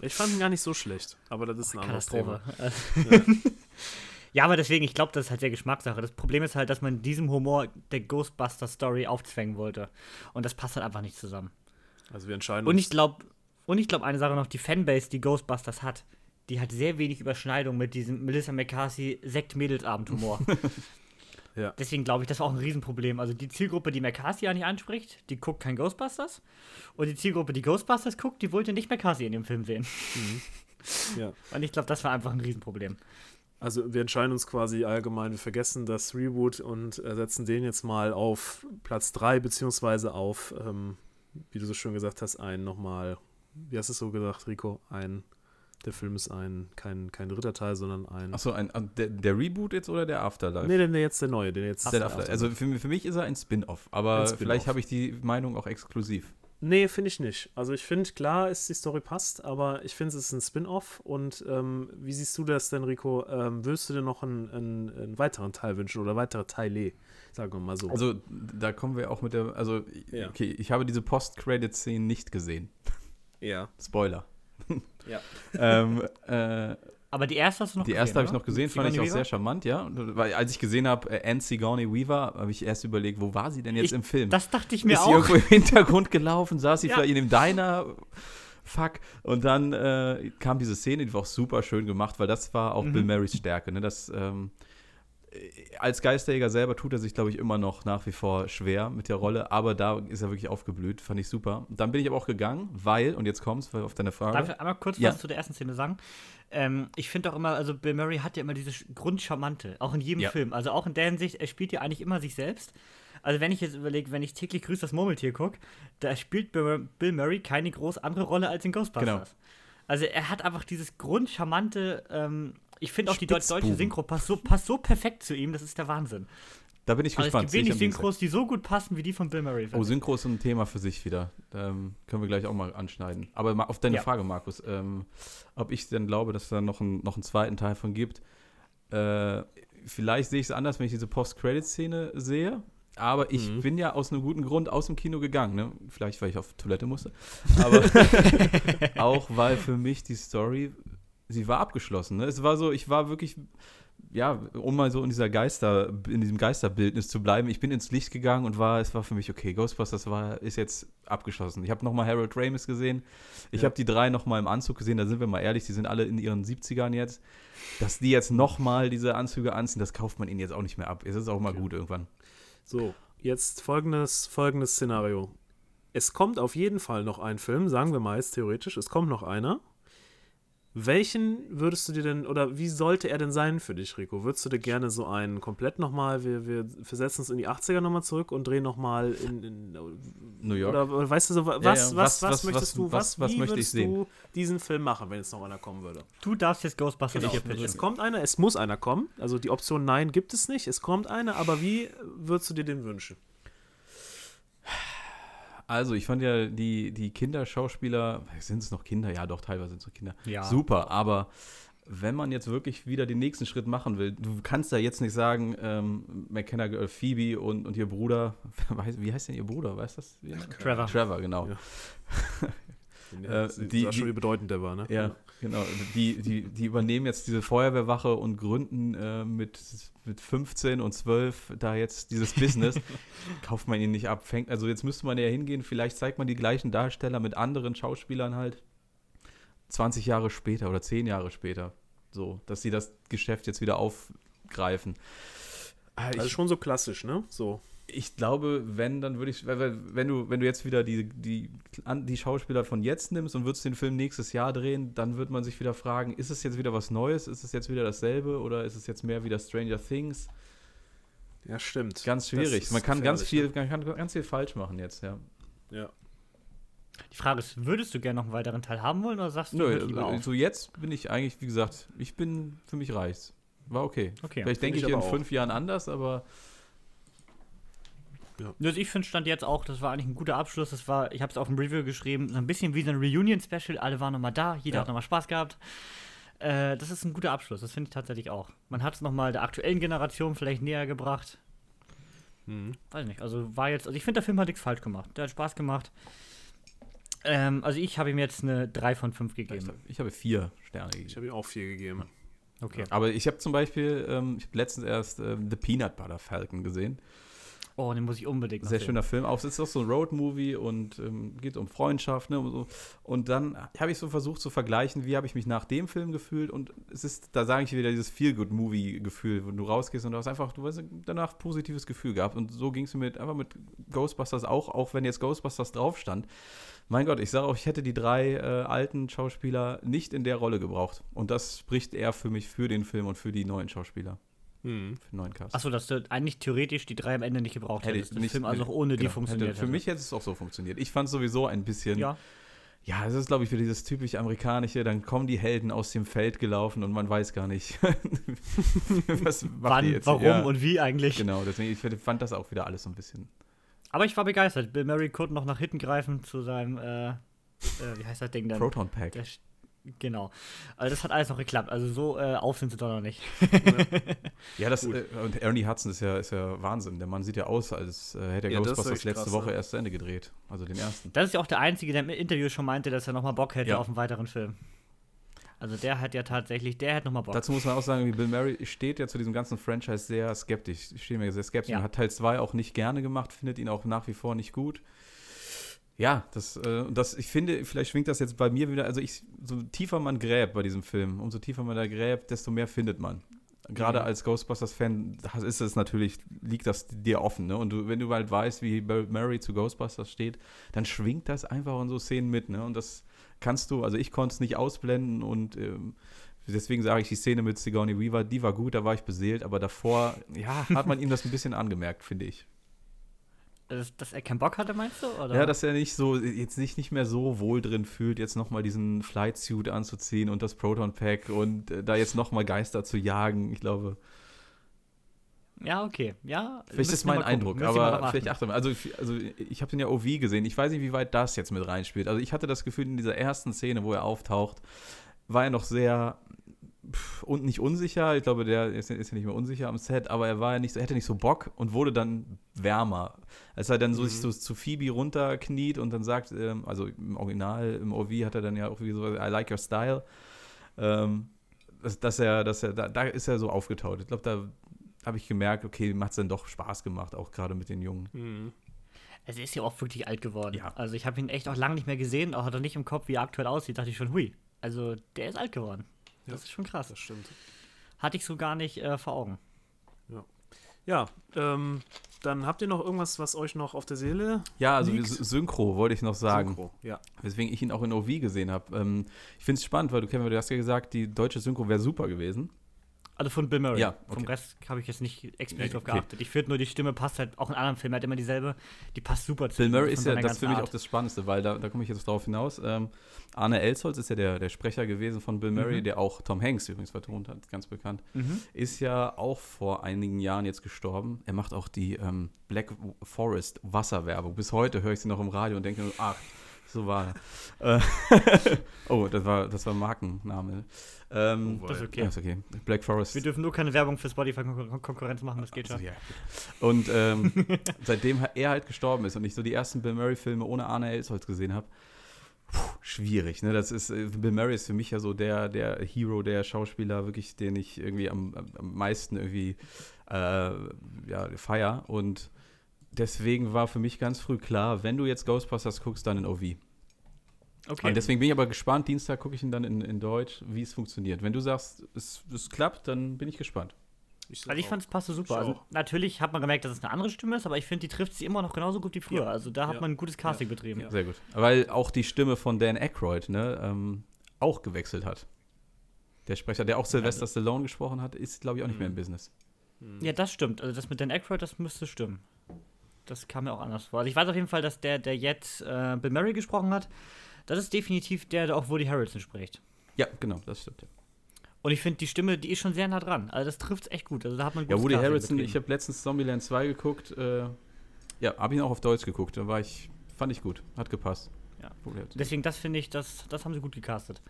ich fand ihn gar nicht so schlecht, aber das ist ein anderes Katastrophe. Thema. ja, aber deswegen, ich glaube, das ist halt sehr Geschmackssache. Das Problem ist halt, dass man diesem Humor der Ghostbuster-Story aufzwängen wollte. Und das passt halt einfach nicht zusammen. Also wir entscheiden Und uns. ich glaube, und ich glaube eine Sache noch, die Fanbase, die Ghostbusters hat, die hat sehr wenig Überschneidung mit diesem Melissa McCarthy Sekt-Mädels-Abend-Humor. Ja. Deswegen glaube ich, das war auch ein Riesenproblem. Also die Zielgruppe, die McCarthy ja nicht anspricht, die guckt kein Ghostbusters. Und die Zielgruppe, die Ghostbusters guckt, die wollte nicht McCarthy in dem Film sehen. Ja. Und ich glaube, das war einfach ein Riesenproblem. Also wir entscheiden uns quasi allgemein, wir vergessen das Reboot und setzen den jetzt mal auf Platz 3, beziehungsweise auf, ähm, wie du so schön gesagt hast, ein nochmal, wie hast du es so gesagt, Rico? Ein, der Film ist ein, kein, kein dritter Teil, sondern ein. Achso, ein, ein- der, der Reboot jetzt oder der Afterlife? Nee, der, jetzt der neue, der jetzt. der After- also für, für mich ist er ein Spin-off, aber Spin-off. vielleicht habe ich die Meinung auch exklusiv. Nee, finde ich nicht. Also ich finde, klar ist die Story passt, aber ich finde, es ist ein Spin-off. Und ähm, wie siehst du das denn, Rico? Ähm, würdest du dir noch einen, einen, einen weiteren Teil wünschen oder weitere Teile? Sagen wir mal so. Also da kommen wir auch mit der, also Ja. okay, ich habe diese Post-Credit-Szene nicht gesehen. ja. Spoiler. Ja. ähm, äh, Aber die erste hast du noch die gesehen, erste habe ich noch gesehen, fand ich Sigourney auch sehr Weaver? charmant, ja. Und, Weil als ich gesehen habe, äh, Anne Sigourney Weaver, habe ich erst überlegt, wo war sie denn jetzt Ich- im Film? Das dachte ich mir ist sie auch. irgendwo im Hintergrund gelaufen, saß sie Ja. vielleicht in dem Diner, fuck. Und dann äh, kam diese Szene, die war auch super schön gemacht, weil das war auch Mhm. Bill Murrays Stärke. Ne? Das, ähm, äh, als Geisterjäger selber tut er sich, glaube ich, immer noch nach wie vor schwer mit der Rolle, aber da ist er wirklich aufgeblüht, fand ich super. Dann bin ich aber auch gegangen, weil, und jetzt kommst du auf deine Frage. Darf ich einmal kurz Ja. was zu der ersten Szene sagen? Ähm, ich finde auch immer, also Bill Murray hat ja immer diese Sch- Grundcharmante, auch in jedem Ja. Film. Also auch in der Hinsicht, er spielt ja eigentlich immer sich selbst. Also wenn ich jetzt überlege, wenn ich täglich Grüß das Murmeltier gucke, da spielt Bill Bill Murray keine groß andere Rolle als in Ghostbusters. Genau. Also er hat einfach dieses grundcharmante, ähm, ich finde auch die deut- deutsche. Synchro passt so, passt so perfekt zu ihm, das ist der Wahnsinn. da bin ich Also es gespannt. gibt sehe ich wenig. Synchros, die so gut passen wie die von Bill Murray. Oh, Synchro ist ein Thema für sich wieder. Ähm, können wir gleich auch mal anschneiden. Aber auf deine Ja. Frage, Markus, ähm, ob ich denn glaube, dass es da noch, ein, noch einen zweiten Teil von gibt. Äh, vielleicht sehe ich es anders, wenn ich diese Post-Credit-Szene sehe. Aber ich Mhm. bin ja aus einem guten Grund aus dem Kino gegangen. Ne? Vielleicht, weil ich auf Toilette musste. Aber auch, weil für mich die Story, sie war abgeschlossen. Ne? Es war so, ich war wirklich ja, um mal so in dieser Geister, in diesem Geisterbildnis zu bleiben, ich bin ins Licht gegangen und war, es war für mich okay, Ghostbusters war, ist jetzt abgeschlossen. Ich habe nochmal Harold Ramis gesehen, ich Ja. habe die drei nochmal im Anzug gesehen, da sind wir mal ehrlich, die sind alle in ihren 70ern jetzt. Dass die jetzt nochmal diese Anzüge anziehen, das kauft man ihnen jetzt auch nicht mehr ab. Es ist auch mal Okay. gut irgendwann. So, jetzt folgendes, folgendes Szenario. Es kommt auf jeden Fall noch ein Film, sagen wir mal jetzt theoretisch, es kommt noch einer. Welchen würdest du dir denn, oder wie sollte er denn sein für dich, Rico? Würdest du dir gerne so einen komplett nochmal, wir, wir versetzen uns in die 80er nochmal zurück und drehen nochmal in, in New York. Oder, weißt du so, was, Ja, ja, was, was- was, was- möchtest du, was- was, wie möchte ich würdest sehen? du diesen Film machen, wenn jetzt noch einer kommen würde? Du darfst jetzt Ghostbusters Genau. hier pitchen. Es kommt einer, es muss einer kommen. Also die Option Nein gibt es nicht. Es kommt einer, aber wie würdest du dir den wünschen? Also, ich fand ja die, die Kinderschauspieler, sind es noch Kinder? Ja, doch, teilweise sind es noch Kinder. Ja. Super, aber wenn man jetzt wirklich wieder den nächsten Schritt machen will, du kannst da jetzt nicht sagen, ähm, McKenna Girl, Phoebe und, und ihr Bruder, weiß- wie heißt denn ihr Bruder? Weißt du das? Wie- Trevor. Trevor, genau. Ja. Äh, die, war schon, bedeutend der war, ne? Ja. Genau, die, die, die übernehmen jetzt diese Feuerwehrwache und gründen äh, mit, mit 15 und 12 da jetzt dieses Business. Kauft man ihn nicht ab. Fängt, also jetzt müsste man ja hingehen, vielleicht zeigt man die gleichen Darsteller mit anderen Schauspielern halt 20 Jahre später oder 10 Jahre später. So, dass sie das Geschäft jetzt wieder aufgreifen. Also schon so klassisch, ne? So ich glaube, wenn, dann würde ich, wenn du, wenn du jetzt wieder die, die, die Schauspieler von jetzt nimmst und würdest den Film nächstes Jahr drehen, dann wird man sich wieder fragen, ist es jetzt wieder was Neues? Ist es jetzt wieder dasselbe oder ist es jetzt mehr wieder Stranger Things? Ja, stimmt. Ganz schwierig. Man kann ganz viel, man kann ganz viel falsch machen jetzt, ja. Ja. Die Frage ist, würdest du gerne noch einen weiteren Teil haben wollen oder sagst du Nö, lieber also, so jetzt bin ich eigentlich, wie gesagt, ich bin, für mich reicht's. War okay. okay. Vielleicht denke ich, ich in fünf Jahren anders, aber ja. Also ich finde stand jetzt auch, das war eigentlich ein guter Abschluss. Das war, ich habe es auf dem Review geschrieben, so ein bisschen wie so ein Reunion-Special. Alle waren nochmal da, jeder ja. hat nochmal Spaß gehabt. Äh, das ist ein guter Abschluss, das finde ich tatsächlich auch. Man hat es nochmal der aktuellen Generation vielleicht näher gebracht. Mhm. Weiß nicht, also war jetzt, also ich finde, der Film hat nichts falsch gemacht. Der hat Spaß gemacht. Ähm, also ich habe ihm jetzt eine 3 von 5 gegeben. Ich habe 4 Sterne gegeben. Ich habe ihm auch 4 gegeben. Okay. Aber ich habe zum Beispiel, ähm, ich habe letztens erst ähm, The Peanut Butter Falcon gesehen. Oh, den muss ich unbedingt Sehr schöner Film. Auch es ist doch so ein Road-Movie und ähm, geht um Freundschaft. Ne, und, so. und dann habe ich so versucht zu vergleichen, wie habe ich mich nach dem Film gefühlt. Und es ist, da sage ich wieder, dieses Feel-Good-Movie-Gefühl, wenn du rausgehst und du hast einfach, du hast danach positives Gefühl gehabt. Und so ging es mir mit, einfach mit Ghostbusters auch, auch wenn jetzt Ghostbusters drauf stand. Mein Gott, ich sage auch, ich hätte die drei äh, alten Schauspieler nicht in der Rolle gebraucht. Und das spricht eher für mich, für den Film und für die neuen Schauspieler. Mhm. Für neuen Cast. Achso, dass du eigentlich theoretisch die drei am Ende nicht gebraucht hätte hättest. Der Film also auch ohne genau, die funktioniert hätte, Für mich hätte es auch so funktioniert. Ich fand es sowieso ein bisschen. Ja. Ja, es ist, glaube ich, für dieses typisch amerikanische, dann kommen die Helden aus dem Feld gelaufen und man weiß gar nicht, was Wann, jetzt? warum ja. und wie eigentlich. Genau, deswegen ich fand das auch wieder alles so ein bisschen. Aber ich war begeistert. Bill Murray konnte noch nach hinten greifen zu seinem, äh, äh, wie heißt das Ding dann? Proton Pack. Der, Genau. Also das hat alles noch geklappt. Also so äh, auf sind sie doch noch nicht. ja, das äh, und Ernie Hudson ist ja, ist ja Wahnsinn. Der Mann sieht ja aus, als äh, hätte er ja, Ghostbusters letzte krass, Woche ja. erst zu Ende gedreht. Also den ersten. Das ist ja auch der Einzige, der im Interview schon meinte, dass er nochmal Bock hätte ja. auf einen weiteren Film. Also der hat ja tatsächlich, der hat nochmal Bock. Dazu muss man auch sagen, wie Bill Murray steht ja zu diesem ganzen Franchise sehr skeptisch. Ich stehe mir sehr skeptisch. Ja. Hat Teil 2 auch nicht gerne gemacht, findet ihn auch nach wie vor nicht gut. Ja, das, äh, das, ich finde, vielleicht schwingt das jetzt bei mir wieder, also ich, so tiefer man gräbt bei diesem Film, umso tiefer man da gräbt, desto mehr findet man. Gerade mhm. als Ghostbusters-Fan ist es natürlich, liegt das dir offen, ne? Und du, wenn du halt weißt, wie Mary zu Ghostbusters steht, dann schwingt das einfach in so Szenen mit, ne? Und das kannst du, also ich konnte es nicht ausblenden und ähm, deswegen sage ich, die Szene mit Sigourney Weaver, die war gut, da war ich beseelt, aber davor, ja, hat man ihm das ein bisschen angemerkt, finde ich. Dass, dass, er keinen Bock hatte, meinst du? Oder? Ja, dass er nicht so, jetzt nicht, nicht mehr so wohl drin fühlt, jetzt nochmal diesen Flight Suit anzuziehen und das Proton Pack und äh, da jetzt nochmal Geister zu jagen. Ich glaube. Ja, okay. Ja, vielleicht ist mein Eindruck, aber vielleicht achte mal. Also, also ich habe den ja OV gesehen. Ich weiß nicht, wie weit das jetzt mit reinspielt. Also ich hatte das Gefühl, in dieser ersten Szene, wo er auftaucht, war er noch sehr und nicht unsicher. Ich glaube, der ist, ist, ja nicht mehr unsicher am Set, aber er war ja nicht so, hätte nicht so Bock und wurde dann wärmer. Als er dann so mhm. sich so zu Phoebe runterkniet und dann sagt, ähm, also im Original, im OV hat er dann ja auch wie so, I like your style. Ähm, dass, dass, er, dass er, da, da ist er so aufgetaut. Ich glaube, da habe ich gemerkt, okay, macht es dann doch Spaß gemacht, auch gerade mit den Jungen. Mhm. Also er ist ja auch wirklich alt geworden. Ja. Also ich habe ihn echt auch lange nicht mehr gesehen, auch hat er nicht im Kopf, wie er aktuell aussieht, dachte ich schon, hui. Also der ist alt geworden. Das ja, ist schon krass. Das stimmt. Hatte ich so gar nicht äh, vor Augen. Ja. Ja, ähm, dann habt ihr noch irgendwas, was euch noch auf der Seele Ja, also liegt? Synchro wollte ich noch sagen. Synchro, ja. Weswegen ich ihn auch in OV gesehen habe. Ähm, ich finde es spannend, weil du, Kevin, du hast ja gesagt, die deutsche Synchro wäre super gewesen. Also von Bill Murray. Ja, okay. Vom Rest habe ich jetzt nicht explizit drauf geachtet. Ich finde nur, die Stimme passt halt auch in anderen Filmen halt immer dieselbe. Die passt super zu Bill Murray ist ja das für mich Art. auch das Spannendste, weil da, da komme ich jetzt drauf hinaus. Ähm, Arne Elsholz ist ja der, der Sprecher gewesen von Bill Murray, mhm. der auch Tom Hanks übrigens vertont hat, ganz bekannt. Mhm. Ist ja auch vor einigen Jahren jetzt gestorben. Er macht auch die ähm, Black Forest Wasserwerbung. Bis heute höre ich sie noch im Radio und denke, ach, so war er. Äh, oh, das war, das war Markenname. Ähm, oh, das ist okay. Ja, ist okay. Black Forest. Wir dürfen nur keine Werbung für Spotify-Konkurrenz machen, das geht schon. Also, ja. Und ähm, seitdem er halt gestorben ist und ich so die ersten Bill Murray-Filme ohne Arne Elsholz gesehen habe, schwierig, ne? Das ist, äh, Bill Murray ist für mich ja so der, der Hero, der Schauspieler, wirklich, den ich irgendwie am, am meisten irgendwie äh, ja, feier. Und deswegen war für mich ganz früh klar, wenn du jetzt Ghostbusters guckst, dann in OV. Okay. Und deswegen bin ich aber gespannt. Dienstag gucke ich ihn dann in, in Deutsch, wie es funktioniert. Wenn du sagst, es, es klappt, dann bin ich gespannt. Ich also ich fand es passte super. Also natürlich hat man gemerkt, dass es eine andere Stimme ist, aber ich finde, die trifft sie immer noch genauso gut wie früher. Ja. Also da hat ja. man ein gutes Casting ja. betrieben. Sehr gut. Weil auch die Stimme von Dan Aykroyd ne, ähm, auch gewechselt hat. Der Sprecher, der auch Sylvester Stallone gesprochen hat, ist, glaube ich, auch nicht mehr im mhm. Business. Ja, das stimmt. Also das mit Dan Aykroyd, das müsste stimmen. Das kam mir auch anders vor. Also ich weiß auf jeden Fall, dass der, der jetzt äh, Bill Murray gesprochen hat, das ist definitiv der, der auch Woody Harrelson spricht. Ja, genau, das stimmt. Ja. Und ich finde, die Stimme, die ist schon sehr nah dran. Also das trifft es echt gut. Also da hat man Ja, Woody Harrelson, ich habe letztens Zombieland 2 geguckt. Äh, ja, habe ihn auch auf Deutsch geguckt. Da war ich, fand ich gut. Hat gepasst. Ja. Deswegen, das finde ich, das, das haben sie gut gecastet.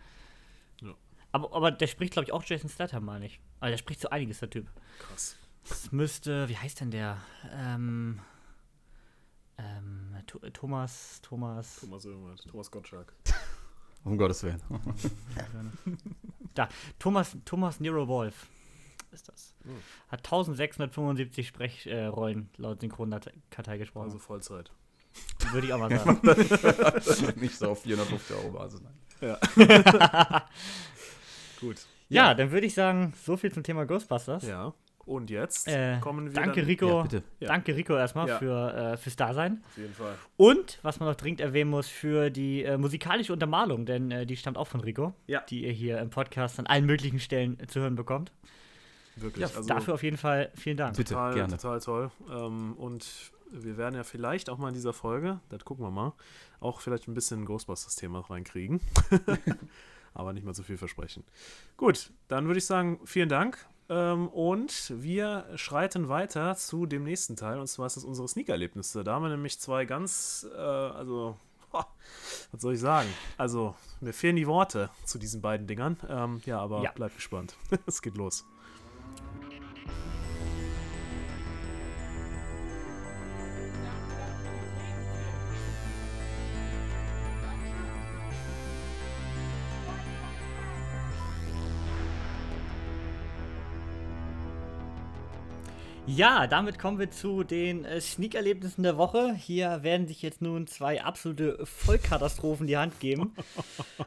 Ja. Aber, aber der spricht, glaube ich, auch Jason Statham mal nicht. Also der spricht so einiges, der Typ. Krass. Das müsste, wie heißt denn der? Ähm, ähm, Thomas, Thomas. Thomas irgendwas. Thomas Gottschalk. um Gottes Willen. da, Thomas, Thomas Nero Wolf ist das. Hm. Hat 1675 Sprechrollen äh, laut Synchronkartei gesprochen. Also Vollzeit. Würde ich auch mal sagen. Nicht so auf 450 Euro Basis, nein. Ja. Gut. Ja, ja, dann würde ich sagen, so viel zum Thema Ghostbusters. Ja. Und jetzt äh, kommen wir. Danke, dann, Rico. Ja, danke, Rico, erstmal ja. für, äh, fürs Dasein. Auf jeden Fall. Und, was man noch dringend erwähnen muss, für die äh, musikalische Untermalung, denn äh, die stammt auch von Rico, ja. die ihr hier im Podcast an allen möglichen Stellen zu hören bekommt. Wirklich. Ja, also dafür auf jeden Fall vielen Dank. Bitte, total, gerne. Total toll. Ähm, und wir werden ja vielleicht auch mal in dieser Folge, das gucken wir mal, auch vielleicht ein bisschen Ghostbusters-Thema reinkriegen. Aber nicht mal zu viel versprechen. Gut, dann würde ich sagen, vielen Dank ähm, und wir schreiten weiter zu dem nächsten Teil, und zwar ist das unsere Sneaker-Erlebnisse. Da haben wir nämlich zwei ganz, äh, also, was soll ich sagen? Also, mir fehlen die Worte zu diesen beiden Dingern. Ähm, ja, aber ja. bleibt gespannt. es geht los. Ja, damit kommen wir zu den äh, Sneak-Erlebnissen der Woche. Hier werden sich jetzt nun zwei absolute Vollkatastrophen die Hand geben.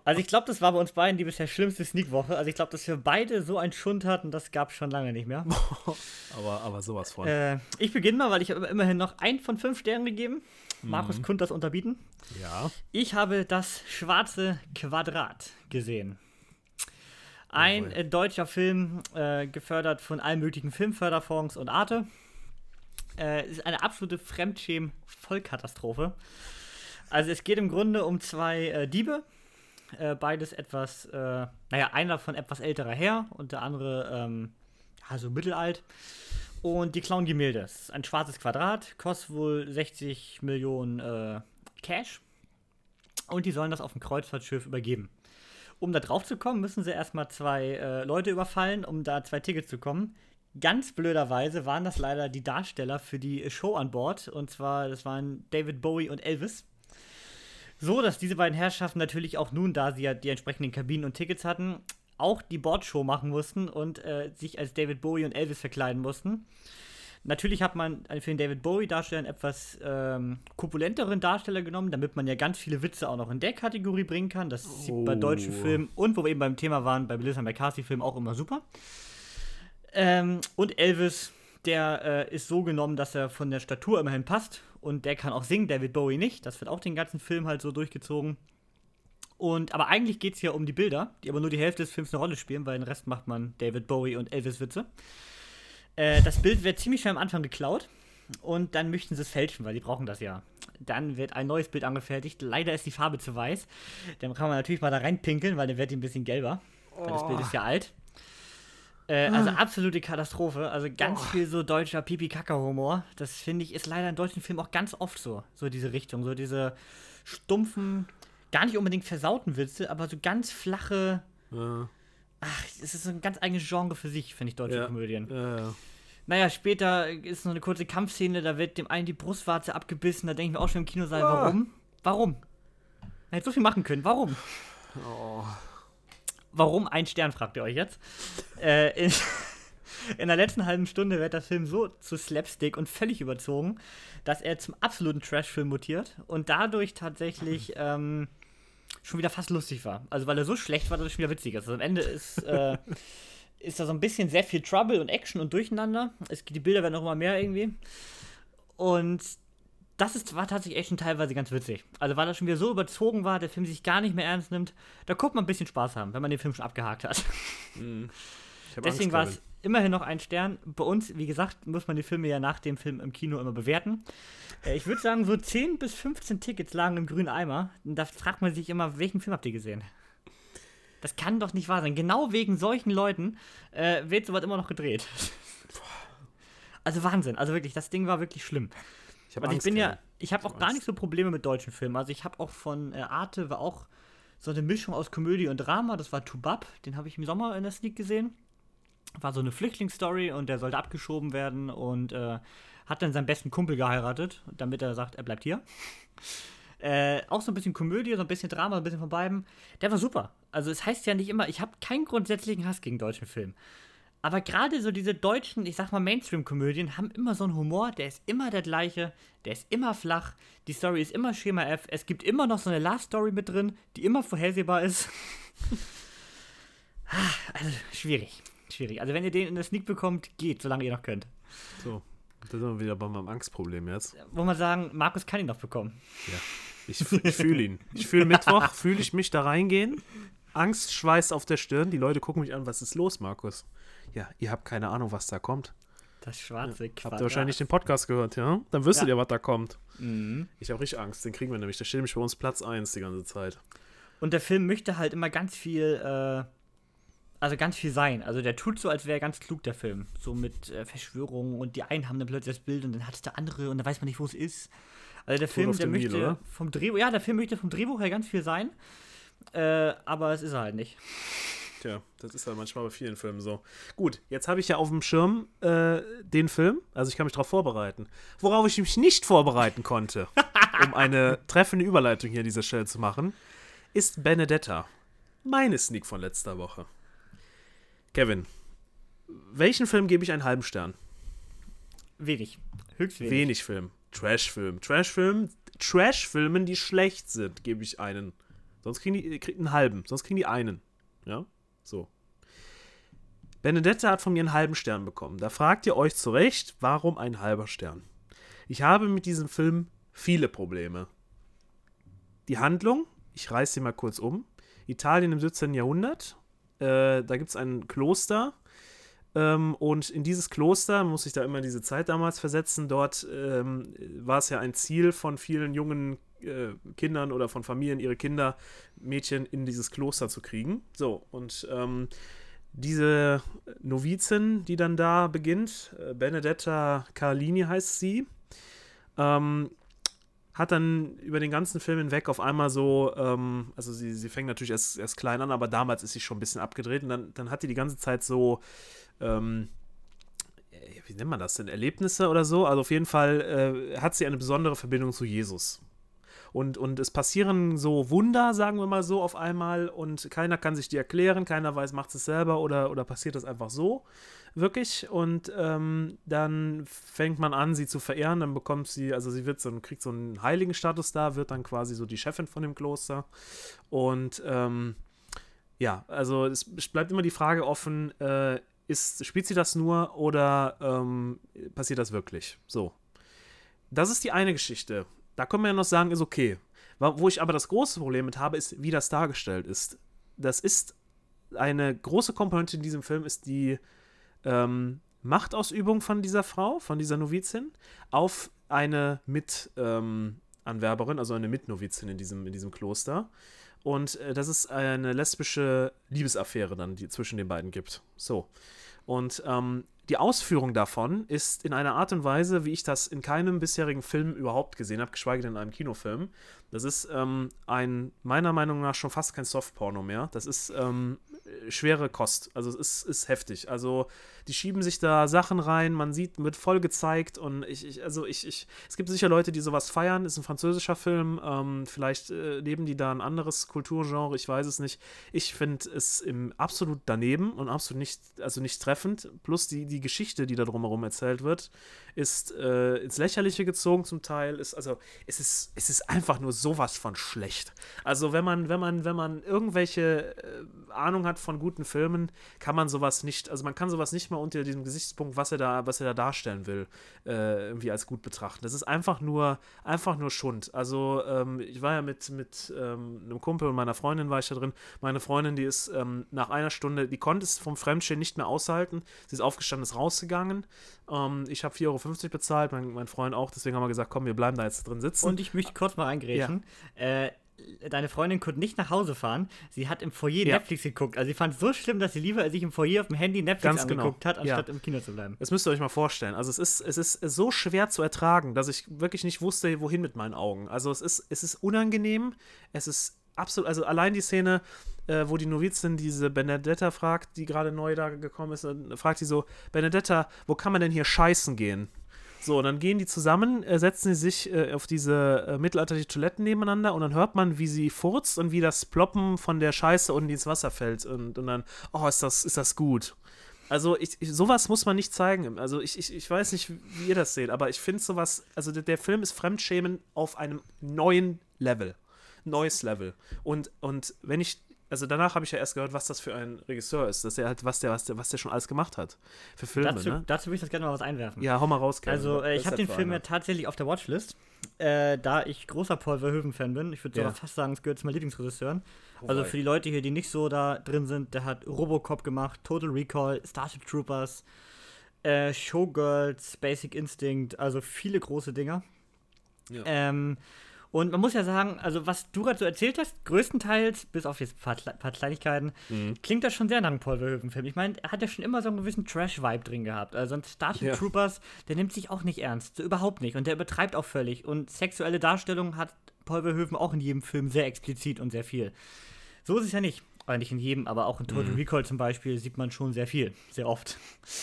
Also ich glaube, das war bei uns beiden die bisher schlimmste Sneak-Woche. Also ich glaube, dass wir beide so einen Schund hatten, das gab es schon lange nicht mehr. aber, aber sowas von. Äh, ich beginne mal, weil ich habe immerhin noch ein von fünf Sternen gegeben. Markus mhm. konnte das unterbieten. Ja. Ich habe das schwarze Quadrat gesehen. Ein äh, deutscher Film, äh, gefördert von allen möglichen Filmförderfonds und Arte. Äh, ist eine absolute Fremdschämen-Vollkatastrophe. Also es geht im Grunde um zwei äh, Diebe. Äh, beides etwas, äh, naja, einer von etwas älterer her und der andere, ähm, ja, so mittelalt. Und die klauen Gemälde. Es ist ein schwarzes Quadrat, kostet wohl 60 Millionen Cash. Und die sollen das auf dem Kreuzfahrtschiff übergeben. Um da drauf zu kommen, müssen sie erstmal zwei äh, Leute überfallen, um da zwei Tickets zu kommen. Ganz blöderweise waren das leider die Darsteller für die Show an Bord. Und zwar, das waren David Bowie und Elvis. So, dass diese beiden Herrschaften natürlich auch nun, da sie ja die entsprechenden Kabinen und Tickets hatten, auch die Bordshow machen mussten und äh, sich als David Bowie und Elvis verkleiden mussten. Natürlich hat man für den David Bowie-Darsteller einen etwas ähm, korpulenteren Darsteller genommen, damit man ja ganz viele Witze auch noch in der Kategorie bringen kann. Das oh. sieht bei deutschen oh. Filmen und wo wir eben beim Thema waren, bei Melissa McCarthy-Filmen auch immer super. Ähm, und Elvis, der äh, ist so genommen, dass er von der Statur immerhin passt und der kann auch singen, David Bowie nicht. Das wird auch den ganzen Film halt so durchgezogen. Und, aber eigentlich geht es ja um die Bilder, die aber nur die Hälfte des Films eine Rolle spielen, weil den Rest macht man David Bowie und Elvis-Witze. Äh, das Bild wird ziemlich schnell am Anfang geklaut und dann möchten sie es fälschen, weil die brauchen das ja. Dann wird ein neues Bild angefertigt. Leider ist die Farbe zu weiß. Dann kann man natürlich mal da reinpinkeln, weil dann wird die ein bisschen gelber. Oh. Weil das Bild ist ja alt. Äh, also ah. absolute Katastrophe. Also ganz oh. viel so deutscher Pipi-Kaka-Humor. Das finde ich ist leider in deutschen Filmen auch ganz oft so. So diese Richtung. So diese stumpfen, gar nicht unbedingt versauten Witze, aber so ganz flache. Ja. Ach, es ist so ein ganz eigenes Genre für sich, finde ich, deutsche ja. Komödien. Ja, ja. Naja, später ist noch eine kurze Kampfszene, da wird dem einen die Brustwarze abgebissen, da denke ich mir auch schon im Kinosaal, oh. warum? Warum? Er hätte so viel machen können. Warum? Oh. Warum ein Stern, fragt ihr euch jetzt. Äh, in, in der letzten halben Stunde wird der Film so zu Slapstick und völlig überzogen, dass er zum absoluten Trash-Film mutiert und dadurch tatsächlich ähm, schon wieder fast lustig war. Also weil er so schlecht war, dass es schon wieder witzig ist. Also am Ende ist, äh, ist da so ein bisschen sehr viel Trouble und Action und Durcheinander. Es, die Bilder werden auch immer mehr irgendwie. Und das ist, war tatsächlich echt schon teilweise ganz witzig. Also weil er schon wieder so überzogen war, der Film sich gar nicht mehr ernst nimmt, da guckt man ein bisschen Spaß haben, wenn man den Film schon abgehakt hat. Mhm. Deswegen war es immerhin noch ein Stern. Bei uns, wie gesagt, muss man die Filme ja nach dem Film im Kino immer bewerten. Äh, ich würde sagen, so 10 bis 15 Tickets lagen im grünen Eimer. Und da fragt man sich immer, welchen Film habt ihr gesehen? Das kann doch nicht wahr sein. Genau wegen solchen Leuten äh, wird sowas immer noch gedreht. Also Wahnsinn. Also wirklich, das Ding war wirklich schlimm. Ich, also ich bin ja, ich habe auch hab gar Angst. nicht so Probleme mit deutschen Filmen. Also ich habe auch von äh, Arte war auch so eine Mischung aus Komödie und Drama. Das war Tubab, den habe ich im Sommer in der Sneak gesehen. War so eine Flüchtlingsstory und der sollte abgeschoben werden und äh, hat dann seinen besten Kumpel geheiratet, damit er sagt, er bleibt hier. Äh, auch so ein bisschen Komödie, so ein bisschen Drama, so ein bisschen von beiden. Der war super. Also es heißt ja nicht immer, ich habe keinen grundsätzlichen Hass gegen deutschen Film. Aber gerade so diese deutschen, ich sag mal Mainstream-Komödien haben immer so einen Humor, der ist immer der gleiche, der ist immer flach, die Story ist immer Schema F, es gibt immer noch so eine Love-Story mit drin, die immer vorhersehbar ist. Ah, also schwierig, schwierig. Also wenn ihr den in der Sneak bekommt, geht, solange ihr noch könnt. So, da sind wir wieder bei meinem Angstproblem jetzt. Wo man sagen, Markus kann ihn noch bekommen. Ich, f- ich fühle ihn. Ich fühle Mittwoch, fühle ich mich da reingehen. Angst, Schweiß auf der Stirn. Die Leute gucken mich an, was ist los, Markus? Ja, ihr habt keine Ahnung, was da kommt. Das schwarze Habt Quadrat. ihr wahrscheinlich den Podcast gehört, ja? Dann wüsstet Ja. ihr, was da kommt. Mhm. Ich habe richtig Angst, den kriegen wir nämlich. Der steht nämlich bei uns Platz 1 die ganze Zeit. Und der Film möchte halt immer ganz viel, äh, also ganz viel sein. Also der tut so, als wäre er ganz klug, der Film. So mit äh, Verschwörungen und die einen haben dann plötzlich das Bild und dann hat es der andere und dann weiß man nicht, wo es ist. Also der Film, auf der Nil, möchte oder? vom Drehbuch, ja, der Film möchte vom Drehbuch her ganz viel sein. Äh, aber es ist er halt nicht. Tja, das ist ja manchmal bei vielen Filmen so. Gut, jetzt habe ich ja auf dem Schirm äh, den Film, also ich kann mich darauf vorbereiten. Worauf ich mich nicht vorbereiten konnte, um eine treffende Überleitung hier an dieser Stelle zu machen, ist Benedetta. Meine Sneak von letzter Woche. Kevin, welchen Film gebe ich einen halben Stern? Wenig. Höchst wenig. Wenig Film. Trashfilm. Trashfilm. Trashfilmen, die schlecht sind, gebe ich einen. Sonst kriegen die kriegen einen halben. Sonst kriegen die einen. Ja? So. Benedetta hat von mir einen halben Stern bekommen. Da fragt ihr euch zu Recht, warum ein halber Stern? Ich habe mit diesem Film viele Probleme. Die Handlung, ich reiße sie mal kurz um. Italien im 17. Jahrhundert. Äh, da gibt es ein Kloster. Ähm, und in dieses Kloster, muss sich da immer diese Zeit damals versetzen, dort ähm, war es ja ein Ziel von vielen jungen äh, Kindern oder von Familien, ihre Kinder, Mädchen in dieses Kloster zu kriegen. So, und ähm, diese Novizin, die dann da beginnt, äh, Benedetta Carlini heißt sie, ähm, hat dann über den ganzen Film hinweg auf einmal so, ähm, also sie, sie fängt natürlich erst, erst klein an, aber damals ist sie schon ein bisschen abgedreht und dann, dann hat die die ganze Zeit so, ähm, äh, wie nennt man das denn, Erlebnisse oder so? Also auf jeden Fall äh, hat sie eine besondere Verbindung zu Jesus. Und, und es passieren so Wunder, sagen wir mal so, auf einmal und keiner kann sich die erklären, keiner weiß, macht es selber oder, oder passiert das einfach so, wirklich. Und ähm, dann fängt man an, sie zu verehren, dann bekommt sie, also sie wird so, kriegt so einen Heiligenstatus da, wird dann quasi so die Chefin von dem Kloster. Und ähm, ja, also es bleibt immer die Frage offen, äh, ist, spielt sie das nur oder ähm, passiert das wirklich? So. Das ist die eine Geschichte. Da können wir ja noch sagen, ist okay. Wo ich aber das große Problem mit habe, ist, wie das dargestellt ist. Das ist eine große Komponente in diesem Film, ist die ähm, Machtausübung von dieser Frau, von dieser Novizin, auf eine Mitanwerberin, ähm, also eine Mitnovizin in diesem, in diesem Kloster. Und äh, dass es eine lesbische Liebesaffäre dann, die zwischen den beiden gibt. So. Und ähm, die Ausführung davon ist in einer Art und Weise, wie ich das in keinem bisherigen Film überhaupt gesehen habe, geschweige denn in einem Kinofilm. Das ist ähm, ein, meiner Meinung nach, schon fast kein Softporno mehr. Das ist ähm, schwere Kost. Also es ist, ist heftig. Also die schieben sich da Sachen rein, man sieht, wird voll gezeigt und ich, ich also ich, ich, es gibt sicher Leute, die sowas feiern, ist ein französischer Film, ähm, vielleicht äh, leben die da ein anderes Kulturgenre, ich weiß es nicht. Ich finde es im absolut daneben und absolut nicht, also nicht treffend, plus die, die Geschichte, die da drumherum erzählt wird, ist äh, ins Lächerliche gezogen zum Teil, ist, also es ist, es ist einfach nur sowas von schlecht. Also wenn man, wenn man, wenn man irgendwelche äh, Ahnung hat von guten Filmen, kann man sowas nicht, also man kann sowas nicht mal unter diesem Gesichtspunkt, was er da, was er da darstellen will, äh, irgendwie als gut betrachten. Das ist einfach nur, einfach nur Schund. Also ähm, ich war ja mit, mit ähm, einem Kumpel und meiner Freundin war ich da drin. Meine Freundin, die ist ähm, nach einer Stunde, die konnte es vom Fremdstehen nicht mehr aushalten. Sie ist aufgestanden, ist rausgegangen. Ähm, ich habe 4,50 Euro bezahlt, mein, mein Freund auch, deswegen haben wir gesagt, komm, wir bleiben da jetzt drin sitzen. Und ich möchte kurz mal eingrätschen. Ja. Äh, deine Freundin konnte nicht nach Hause fahren. Sie hat im Foyer ja. Netflix geguckt. Also sie fand es so schlimm, dass sie lieber sich im Foyer auf dem Handy Netflix Ganz genau. angeguckt genau. hat, anstatt ja. im Kino zu bleiben. Das müsst ihr euch mal vorstellen. Also es ist, es ist so schwer zu ertragen, dass ich wirklich nicht wusste, wohin mit meinen Augen. Also es ist, es ist unangenehm. Es ist absolut, also allein die Szene, äh, wo die Novizin diese Benedetta fragt, die gerade neu da gekommen ist, fragt sie so, Benedetta, wo kann man denn hier scheißen gehen? So, und dann gehen die zusammen, äh, setzen sie sich äh, auf diese äh, mittelalterliche Toiletten nebeneinander und dann hört man, wie sie furzt und wie das Ploppen von der Scheiße unten ins Wasser fällt. Und, und dann, oh, ist das, ist das gut. Also ich, ich, sowas muss man nicht zeigen. Also ich, ich, ich weiß nicht, wie ihr das seht, aber ich finde sowas, also der, der Film ist Fremdschämen auf einem neuen Level. Neues Level. Und, und wenn ich also danach habe ich ja erst gehört, was das für ein Regisseur ist, dass er halt, was der, was der, was der schon alles gemacht hat für Filme. Dazu, ne? dazu will ich das gerne mal was einwerfen. Ja, hau mal raus, Kevin. Also äh, ich habe den Film ja tatsächlich auf der Watchlist, äh, da ich großer Paul Verhoeven-Fan bin. Ich würde ja. fast sagen, es gehört zu meinen Lieblingsregisseuren. Oh, also für die Leute hier, die nicht so da drin sind, der hat Robocop gemacht, Total Recall, Starship Troopers, äh, Showgirls, Basic Instinct, also viele große Dinger. Ja. Ähm, und man muss ja sagen, also was du gerade so erzählt hast, größtenteils, bis auf jetzt ein paar, paar Kleinigkeiten, mhm. klingt das schon sehr nach einem Paul Verhoeven-Film. Ich meine, er hat ja schon immer so einen gewissen Trash-Vibe drin gehabt. Also ein Starship ja. Troopers, der nimmt sich auch nicht ernst, so überhaupt nicht. Und der übertreibt auch völlig. Und sexuelle Darstellung hat Paul Verhoeven auch in jedem Film sehr explizit und sehr viel. So ist es ja nicht. Oder nicht in jedem, aber auch in Total mhm. Recall zum Beispiel sieht man schon sehr viel, sehr oft.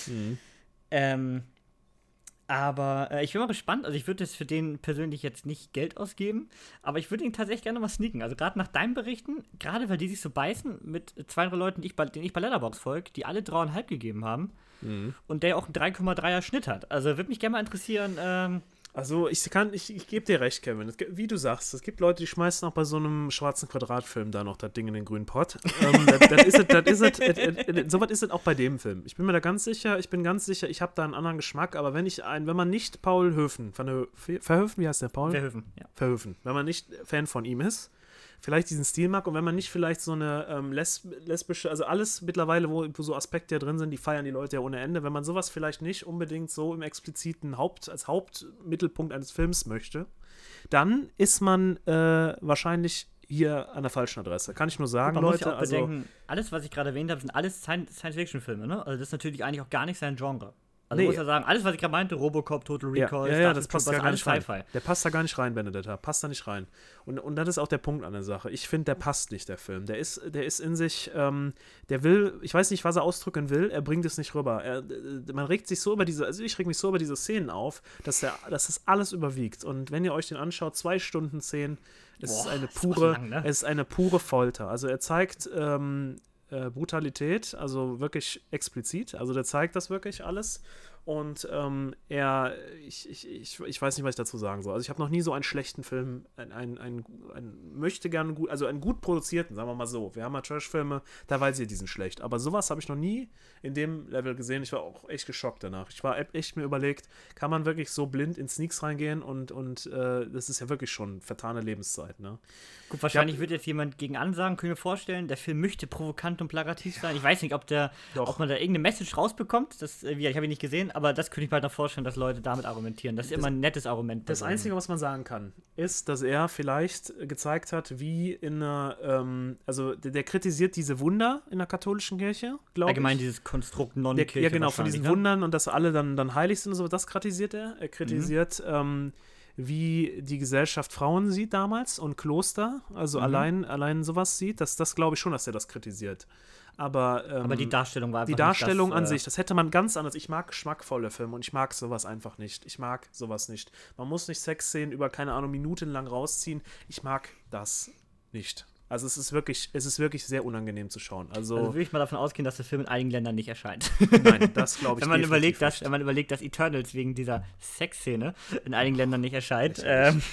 Mhm. Ähm, aber äh, ich bin mal gespannt. Also, ich würde jetzt für den persönlich jetzt nicht Geld ausgeben, aber ich würde ihn tatsächlich gerne mal sneaken. Also, gerade nach deinen Berichten, gerade weil die sich so beißen mit zwei anderen Leuten, die ich bei, denen ich bei Letterbox folge, die alle 3,5 gegeben haben mhm. und der auch einen 3,3er Schnitt hat. Also, würde mich gerne mal interessieren, ähm, also ich kann, ich, ich gebe dir recht, Kevin. Wie du sagst, es gibt Leute, die schmeißen auch bei so einem schwarzen Quadratfilm da noch das Ding in den grünen Pott. ähm, das, ist das ist es, so was ist es auch bei dem Film. Ich bin mir da ganz sicher, ich bin ganz sicher, ich habe da einen anderen Geschmack, aber wenn ich ein, wenn man nicht Paul Höfen, Verhöfen, wie heißt der Paul? Verhöfen, ja. Verhöfen. Wenn man nicht Fan von ihm ist, vielleicht diesen Stil mag und wenn man nicht vielleicht so eine ähm, lesb lesbische, also alles mittlerweile, wo, so Aspekte ja drin sind, die feiern die Leute ja ohne Ende, wenn man sowas vielleicht nicht unbedingt so im expliziten Haupt, als Hauptmittelpunkt eines Films möchte, dann ist man äh, wahrscheinlich hier an der falschen Adresse. Kann ich nur sagen, man Leute. Muss ja auch also bedenken, alles, was ich gerade erwähnt habe, sind alles Science-Fiction-Filme, ne? Also das ist natürlich eigentlich auch gar nicht sein Genre. Also nee. muss ja sagen, alles, was ich gerade meinte, Robocop, Total Recall, ja, ja, ja das passt ja gar nicht rein. Der passt da gar nicht rein, Benedetta. Passt da nicht rein. Und, und das ist auch der Punkt an der Sache. Ich finde, der passt nicht, der Film. Der ist, der ist in sich, ähm, der will, ich weiß nicht, was er ausdrücken will, er bringt es nicht rüber. Er, äh, man regt sich so über diese, also ich reg mich so über diese Szenen auf, dass, der, dass das alles überwiegt. Und wenn ihr euch den anschaut, zwei Stunden Szenen, es Boah, ist eine pure, ist lang, ne? es ist eine pure Folter. Also er zeigt ähm, äh, Brutalität, also wirklich explizit. Also der zeigt das wirklich alles. Und ähm, er, ich, ich, ich, ich weiß nicht, was ich dazu sagen soll. Also ich habe noch nie so einen schlechten Film, einen, einen, einen, einen möchte gerne gut, also einen gut produzierten, sagen wir mal so. Wir haben ja Trash-Filme, da weiß ihr, die sind schlecht. Aber sowas habe ich noch nie in dem Level gesehen. Ich war auch echt geschockt danach. Ich war echt mir überlegt, kann man wirklich so blind in Sneaks reingehen und, und äh, das ist ja wirklich schon vertane Lebenszeit, ne? Gut, wahrscheinlich wird jetzt jemand gegen ansagen, können wir vorstellen, der Film möchte provokant und plakativ sein. Ich weiß nicht, ob der, ob man da irgendeine Message rausbekommt. Das, äh, ich habe ihn nicht gesehen, aber das könnte ich mir halt noch vorstellen, dass Leute damit argumentieren. Das ist das, immer ein nettes Argument. Das Einzige, was man sagen kann, ist, dass er vielleicht gezeigt hat, wie in einer, ähm, also der, der, kritisiert diese Wunder in der katholischen Kirche, glaube ich. Allgemein dieses Konstrukt Nonnenkirche. Ja, genau, von diesen ne? Wundern und dass alle dann, dann heilig sind und so, das kritisiert er. Er kritisiert, mhm. ähm, wie die Gesellschaft Frauen sieht damals und Kloster, also mhm. allein, allein sowas sieht. Das, das glaube ich schon, dass er das kritisiert. Aber, ähm, aber die Darstellung war einfach Die Darstellung das, an äh, sich, das hätte man ganz anders. Ich mag geschmackvolle Filme und ich mag sowas einfach nicht. Ich mag sowas nicht. Man muss nicht Sexszenen über, keine Ahnung, minutenlang rausziehen. Ich mag das nicht. Also es ist wirklich, es ist wirklich sehr unangenehm zu schauen. Also, also würde ich mal davon ausgehen, dass der Film in einigen Ländern nicht erscheint. Nein, das glaube ich wenn man überlegt, dass, Wenn man überlegt, dass Eternals wegen dieser Sexszene in einigen Ländern nicht erscheint. Ähm.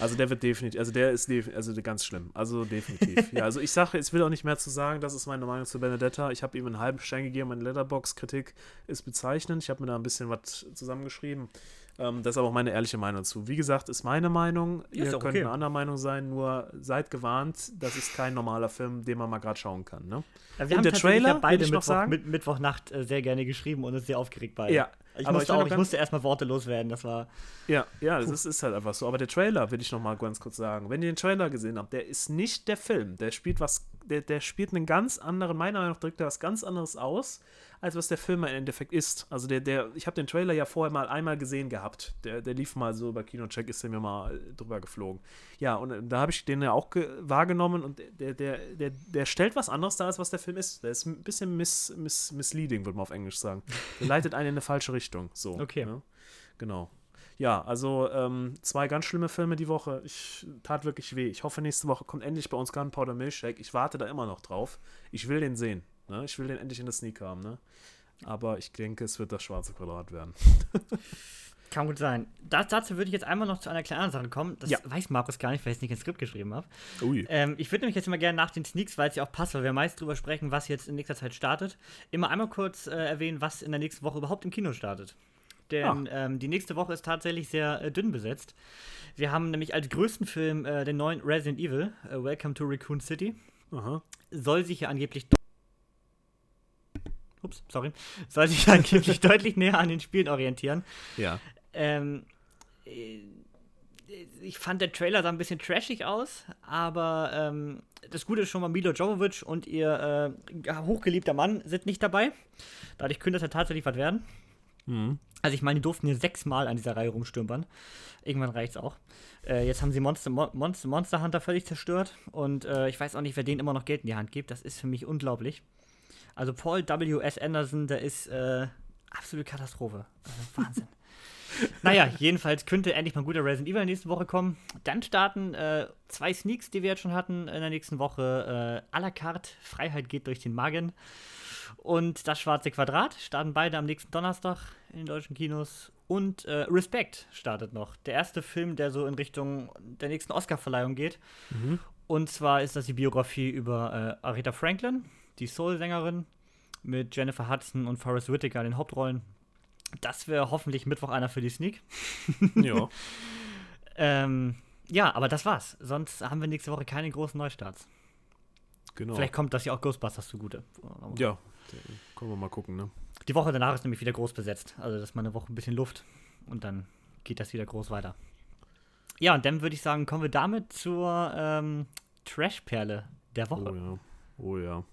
Also der wird definitiv, also der ist also ganz schlimm. Also definitiv. ja, also ich sage, ich will auch nicht mehr zu sagen, das ist meine Meinung zu Benedetta. Ich habe ihm einen halben Stein gegeben, meine Letterbox-Kritik ist bezeichnend. Ich habe mir da ein bisschen was zusammengeschrieben. Ähm, das ist aber auch meine ehrliche Meinung dazu. Wie gesagt, ist meine Meinung. Ja, Ihr könnt okay. eine andere Meinung sein, nur seid gewarnt, das ist kein normaler Film, den man mal gerade schauen kann. Ne? Ja, wir und haben der Trailer, ja beide Mittwoch, sagen, mit, Mittwochnacht äh, sehr gerne geschrieben und uns sehr aufgeregt bei. Ja, ich musste, ich, auch, ich musste erstmal Worte loswerden, das war. Ja, ja, das ist, ist, halt einfach so. Aber der Trailer, will ich noch mal ganz kurz sagen. Wenn ihr den Trailer gesehen habt, der ist nicht der Film. Der spielt was, der, der spielt einen ganz anderen, meiner Meinung nach drückt er was ganz anderes aus als was der Film im Endeffekt ist. Also der, der, ich habe den Trailer ja vorher mal einmal gesehen gehabt. Der, der lief mal so bei Kinocheck, ist der mir mal drüber geflogen. Ja, und äh, da habe ich den ja auch wahrgenommen und der, der, der, der stellt was anderes dar, als was der Film ist. Der ist ein bisschen miss, miss, misleading, würde man auf Englisch sagen. Der leitet einen in eine falsche Richtung. So. Okay. Ja? Genau. Ja, also ähm, zwei ganz schlimme Filme die Woche. Ich tat wirklich weh. Ich hoffe, nächste Woche kommt endlich bei uns Gunpowder Milkshake. Ich warte da immer noch drauf. Ich will den sehen. Ne? Ich will den endlich in der Sneak haben. Ne? Aber ich denke, es wird das schwarze Quadrat werden. Kann gut sein. Das, dazu würde ich jetzt einmal noch zu einer kleinen Sache kommen. Das ja. weiß Markus gar nicht, weil ich es nicht ins Skript geschrieben habe. Ähm, ich würde nämlich jetzt immer gerne nach den Sneaks, weil es ja auch passt, weil wir meist drüber sprechen, was jetzt in nächster Zeit startet, immer einmal kurz äh, erwähnen, was in der nächsten Woche überhaupt im Kino startet. Denn ah. ähm, die nächste Woche ist tatsächlich sehr äh, dünn besetzt. Wir haben nämlich als größten Film äh, den neuen Resident Evil, äh, Welcome to Raccoon City. Aha. Soll sich ja angeblich ups, sorry, soll sich angeblich deutlich näher an den Spielen orientieren. Ja. Ähm, äh, ich fand der Trailer sah ein bisschen trashig aus, aber ähm, das Gute ist schon mal, Milo Jovovich und ihr äh, hochgeliebter Mann sind nicht dabei. Dadurch könnte das ja tatsächlich was werden. Mhm. Also ich meine, die durften hier sechsmal an dieser Reihe rumstümpern. Irgendwann reicht's auch. Äh, jetzt haben sie Monster, Monster, Monster Hunter völlig zerstört und äh, ich weiß auch nicht, wer denen immer noch Geld in die Hand gibt. Das ist für mich unglaublich. Also Paul W.S. Anderson, der ist äh, absolute Katastrophe. Also Wahnsinn. naja, jedenfalls könnte endlich mal ein guter Resident Evil nächste Woche kommen. Dann starten äh, zwei Sneaks, die wir jetzt schon hatten in der nächsten Woche. Äh, à la carte, Freiheit geht durch den Magen. Und das Schwarze Quadrat starten beide am nächsten Donnerstag in den deutschen Kinos. Und äh, Respect startet noch. Der erste Film, der so in Richtung der nächsten Oscar-Verleihung geht. Mhm. Und zwar ist das die Biografie über äh, Aretha Franklin die Soul-Sängerin mit Jennifer Hudson und Forrest Whitaker in den Hauptrollen. Das wäre hoffentlich Mittwoch einer für die Sneak. ja. ähm, ja, aber das war's. Sonst haben wir nächste Woche keine großen Neustarts. Genau. Vielleicht kommt das ja auch Ghostbusters zugute. Ja, können wir mal gucken, ne? Die Woche danach ist nämlich wieder groß besetzt. Also, das ist mal eine Woche ein bisschen Luft und dann geht das wieder groß weiter. Ja, und dann würde ich sagen, kommen wir damit zur ähm, Trash-Perle der Woche. Oh ja. Oh ja.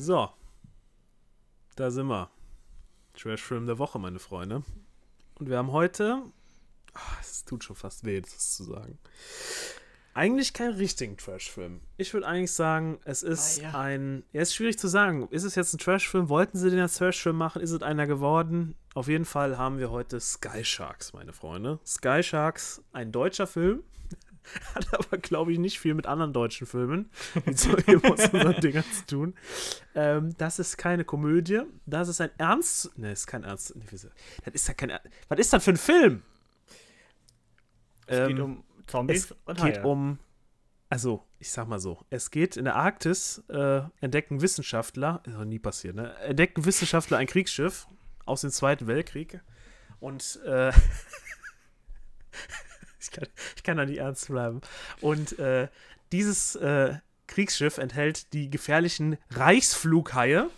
So. Da sind wir. Trash-Film der Woche, meine Freunde. Und wir haben heute. Oh, es tut schon fast weh, das zu sagen. Eigentlich keinen richtigen Trash-Film. Ich würde eigentlich sagen, es ist ah, ja. ein. Ja, ist schwierig zu sagen. Ist es jetzt ein Trash-Film? Wollten sie den als Trash-Film machen? Ist es einer geworden? Auf jeden Fall haben wir heute Sky Sharks, meine Freunde. Sky Sharks, ein deutscher Film. Hat aber, glaube ich, nicht viel mit anderen deutschen Filmen, zu unseren Dingern zu tun. Ähm, das ist keine Komödie. Das ist ein Ernst. Ne, ist kein Ernst. Das ist ja kein. Was ist das für ein Film? Es ähm, geht um Zombies es und geht Haie. um also ich sag mal so, es geht in der Arktis, äh, entdecken Wissenschaftler, ist noch nie passiert, ne? Entdecken Wissenschaftler ein Kriegsschiff aus dem Zweiten Weltkrieg und äh, ich, kann, ich kann da nicht ernst bleiben. Und äh, dieses äh, Kriegsschiff enthält die gefährlichen Reichsflughaie.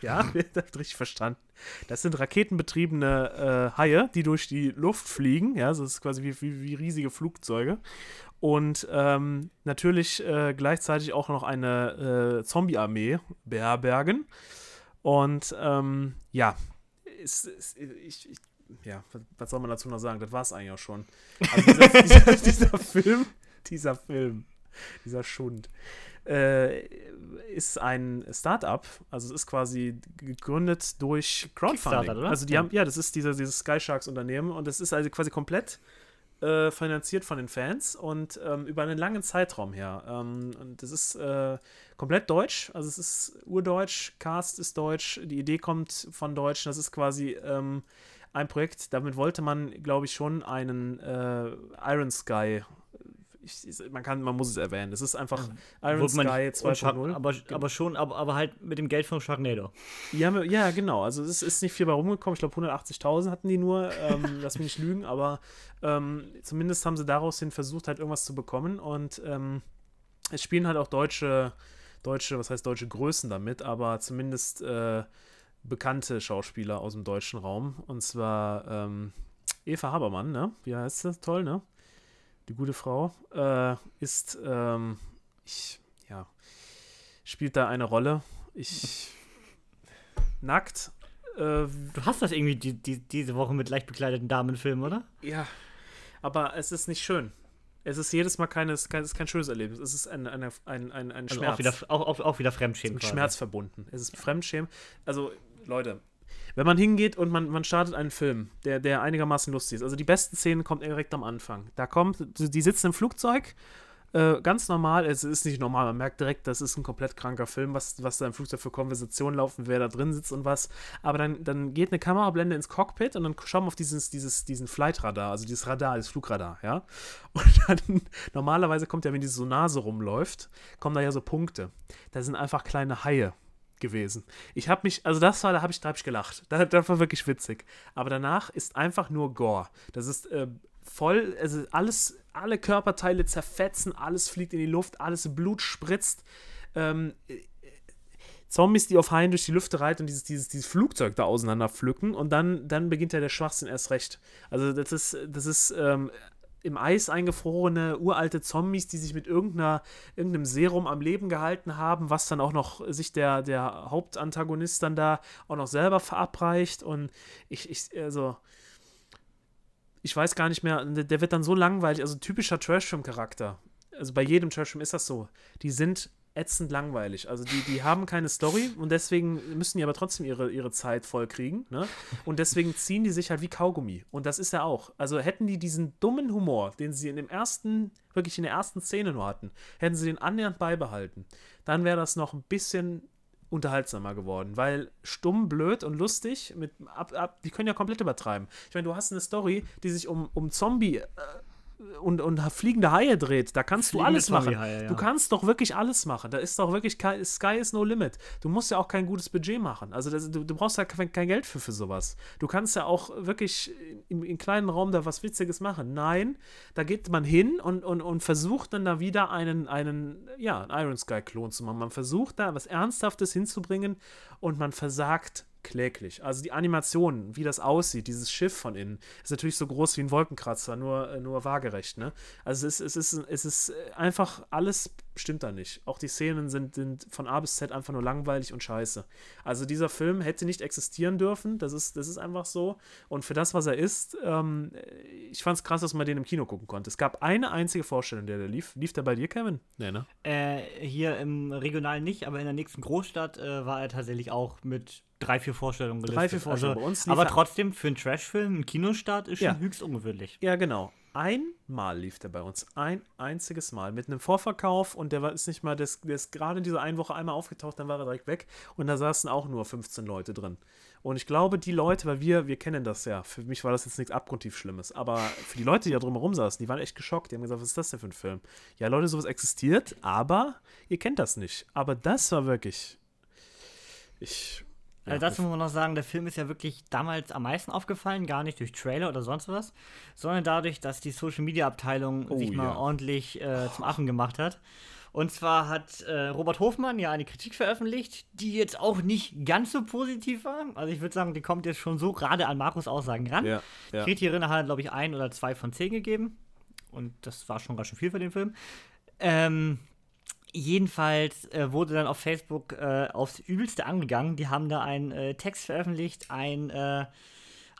Ja, das richtig verstanden. Das sind raketenbetriebene äh, Haie, die durch die Luft fliegen. Ja, das ist quasi wie, wie, wie riesige Flugzeuge. Und ähm, natürlich äh, gleichzeitig auch noch eine äh, Zombie-Armee beherbergen. Und ähm, ja, ist, ist, ich, ich, ja, was soll man dazu noch sagen? Das war es eigentlich auch schon. Also dieser, dieser, dieser Film, dieser Film, dieser Schund äh, ist ein Startup, also es ist quasi gegründet durch Crowdfunding. Oder? Also die ja. haben, ja, das ist dieser, dieses Sky Sharks Unternehmen und das ist also quasi komplett äh, finanziert von den Fans und ähm, über einen langen Zeitraum her. Ähm, und das ist äh, komplett deutsch, also es ist urdeutsch, Cast ist deutsch, die Idee kommt von Deutsch, das ist quasi ähm, ein Projekt, damit wollte man, glaube ich, schon einen äh, Iron Sky ich, man kann, man muss es erwähnen. Es ist einfach Iron Sky 2.0. Aber, aber schon, aber, aber halt mit dem Geld von Sharknado. Ja, ja genau. Also es ist nicht viel bei rumgekommen. Ich glaube 180.000 hatten die nur. Ähm, lass mich nicht lügen, aber ähm, zumindest haben sie daraus hin versucht, halt irgendwas zu bekommen. Und ähm, es spielen halt auch deutsche, deutsche, was heißt deutsche Größen damit, aber zumindest äh, bekannte Schauspieler aus dem deutschen Raum. Und zwar ähm, Eva Habermann, ne? Wie heißt das? Toll, ne? die gute Frau, äh, ist, ähm, ich, ja, spielt da eine Rolle. Ich, nackt. Äh, du hast das irgendwie die, die, diese Woche mit leicht bekleideten Damenfilmen, oder? Ja, aber es ist nicht schön. Es ist jedes Mal keine, kein, kein schönes Erlebnis. Es ist ein, ein, ein, ein, ein also Schmerz. Auch wieder, auch, auch, auch wieder Fremdschämen. Mit Schmerz verbunden. Es ist Fremdschämen. Also, Leute, wenn man hingeht und man, man startet einen Film, der, der einigermaßen lustig ist, also die besten Szenen kommen direkt am Anfang. Da kommt, die sitzen im Flugzeug, äh, ganz normal, es ist nicht normal, man merkt direkt, das ist ein komplett kranker Film, was, was da im Flugzeug für Konversationen laufen, wer da drin sitzt und was. Aber dann, dann geht eine Kamerablende ins Cockpit und dann schauen wir auf dieses, dieses, diesen Flightradar, also dieses Radar, dieses Flugradar, ja. Und dann, normalerweise kommt ja, wenn diese Sonase rumläuft, kommen da ja so Punkte. Da sind einfach kleine Haie gewesen. Ich habe mich, also das war, da habe ich, hab ich gelacht. Das, das, war wirklich witzig. Aber danach ist einfach nur Gore. Das ist äh, voll, also alles, alle Körperteile zerfetzen, alles fliegt in die Luft, alles Blut spritzt. Ähm, äh, Zombies, die auf Haien durch die Lüfte reiten und dieses, dieses, dieses Flugzeug da auseinander pflücken und dann, dann beginnt ja der Schwachsinn erst recht. Also das ist, das ist ähm, im Eis eingefrorene uralte Zombies, die sich mit irgendeiner, irgendeinem Serum am Leben gehalten haben, was dann auch noch sich der, der Hauptantagonist dann da auch noch selber verabreicht. Und ich, ich, also, ich weiß gar nicht mehr, der wird dann so langweilig, also typischer Trashfilm-Charakter. Also bei jedem Trashfilm ist das so. Die sind ätzend langweilig. Also die, die haben keine Story und deswegen müssen die aber trotzdem ihre, ihre Zeit voll kriegen. Ne? Und deswegen ziehen die sich halt wie Kaugummi. Und das ist ja auch. Also hätten die diesen dummen Humor, den sie in dem ersten, wirklich in der ersten Szene nur hatten, hätten sie den annähernd beibehalten, dann wäre das noch ein bisschen unterhaltsamer geworden, weil stumm, blöd und lustig, mit, ab, ab, die können ja komplett übertreiben. Ich meine, du hast eine Story, die sich um, um Zombie äh, und, und fliegende Haie dreht, da kannst Fliegende du alles machen. Ja. Du kannst doch wirklich alles machen. Da ist doch wirklich Sky is no limit. Du musst ja auch kein gutes Budget machen. Also das, du, du, brauchst ja kein, kein, Geld für, für sowas. Du kannst ja auch wirklich im, im, kleinen Raum da was Witziges machen. Nein, da geht man hin und, und, und versucht dann da wieder einen, einen, ja, einen Iron Sky-Klon zu machen. Man versucht da was Ernsthaftes hinzubringen und man versagt kläglich. Also die Animation, wie das aussieht, dieses Schiff von innen, ist natürlich so groß wie ein Wolkenkratzer, nur, äh, nur waagerecht. Ne? Also es, es, ist, es ist einfach, alles stimmt da nicht. Auch die Szenen sind, sind von A bis Z einfach nur langweilig und scheiße. Also dieser Film hätte nicht existieren dürfen, das ist, das ist einfach so. Und für das, was er ist, ähm, ich fand es krass, dass man den im Kino gucken konnte. Es gab eine einzige Vorstellung, der, der lief. Lief der bei dir, Kevin? Nee, ne? Äh, hier im Regional nicht, aber in der nächsten Großstadt äh, war er tatsächlich auch mit drei, vier Vorstellungen gelistet. Drei, vier Vorstellungen also, bei uns. Aber trotzdem, für einen Trashfilm ein Kinostart ist schon ja. höchst ungewöhnlich. Ja, genau. einmal lief der bei uns. Ein einziges Mal. Mit einem Vorverkauf und der war, ist nicht mal, der ist, der ist gerade in dieser einen Woche einmal aufgetaucht, dann war er direkt weg. Und da saßen auch nur 15 Leute drin. Und ich glaube, die Leute, weil wir, wir kennen das ja, für mich war das jetzt nichts abgrundtief Schlimmes, aber für die Leute, die da drumherum saßen, die waren echt geschockt. Die haben gesagt, was ist das denn für ein Film? Ja, Leute, sowas existiert, aber ihr kennt das nicht. Aber das war wirklich. Ich. Ja, also dazu muss man noch sagen, der Film ist ja wirklich damals am meisten aufgefallen, gar nicht durch Trailer oder sonst was, sondern dadurch, dass die Social Media Abteilung oh, sich mal ja. ordentlich äh, zum Affen gemacht hat. Und zwar hat äh, Robert Hofmann ja eine Kritik veröffentlicht, die jetzt auch nicht ganz so positiv war. Also ich würde sagen, die kommt jetzt schon so gerade an Markus Aussagen ran. Ja, ja. Kritikerin hat, glaube ich, ein oder zwei von zehn gegeben. Und das war schon ganz schön viel für den Film. Ähm, jedenfalls äh, wurde dann auf Facebook äh, aufs Übelste angegangen. Die haben da einen äh, Text veröffentlicht, ein, äh,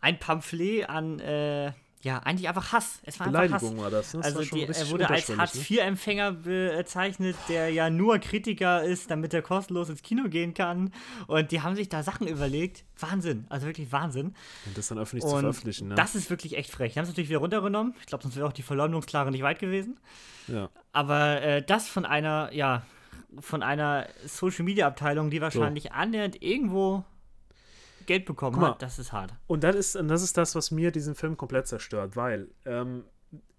ein Pamphlet an äh, ja, eigentlich einfach Hass. Es war Beleidigung war das. Ne? Das also die, er wurde als Hartz-IV-Empfänger bezeichnet, der ja nur Kritiker ist, damit er kostenlos ins Kino gehen kann. Und die haben sich da Sachen überlegt. Wahnsinn, also wirklich Wahnsinn. Und das dann öffentlich Und zu veröffentlichen, ne? Das ist wirklich echt frech. Die haben es natürlich wieder runtergenommen. Ich glaube, sonst wäre auch die Verleumdungsklare nicht weit gewesen. Ja. Aber äh, das von einer, ja, von einer Social-Media-Abteilung, die wahrscheinlich so. annähernd irgendwo Geld bekommen mal, hat, das ist hart. Und das ist, und das ist das, was mir diesen Film komplett zerstört, weil ähm,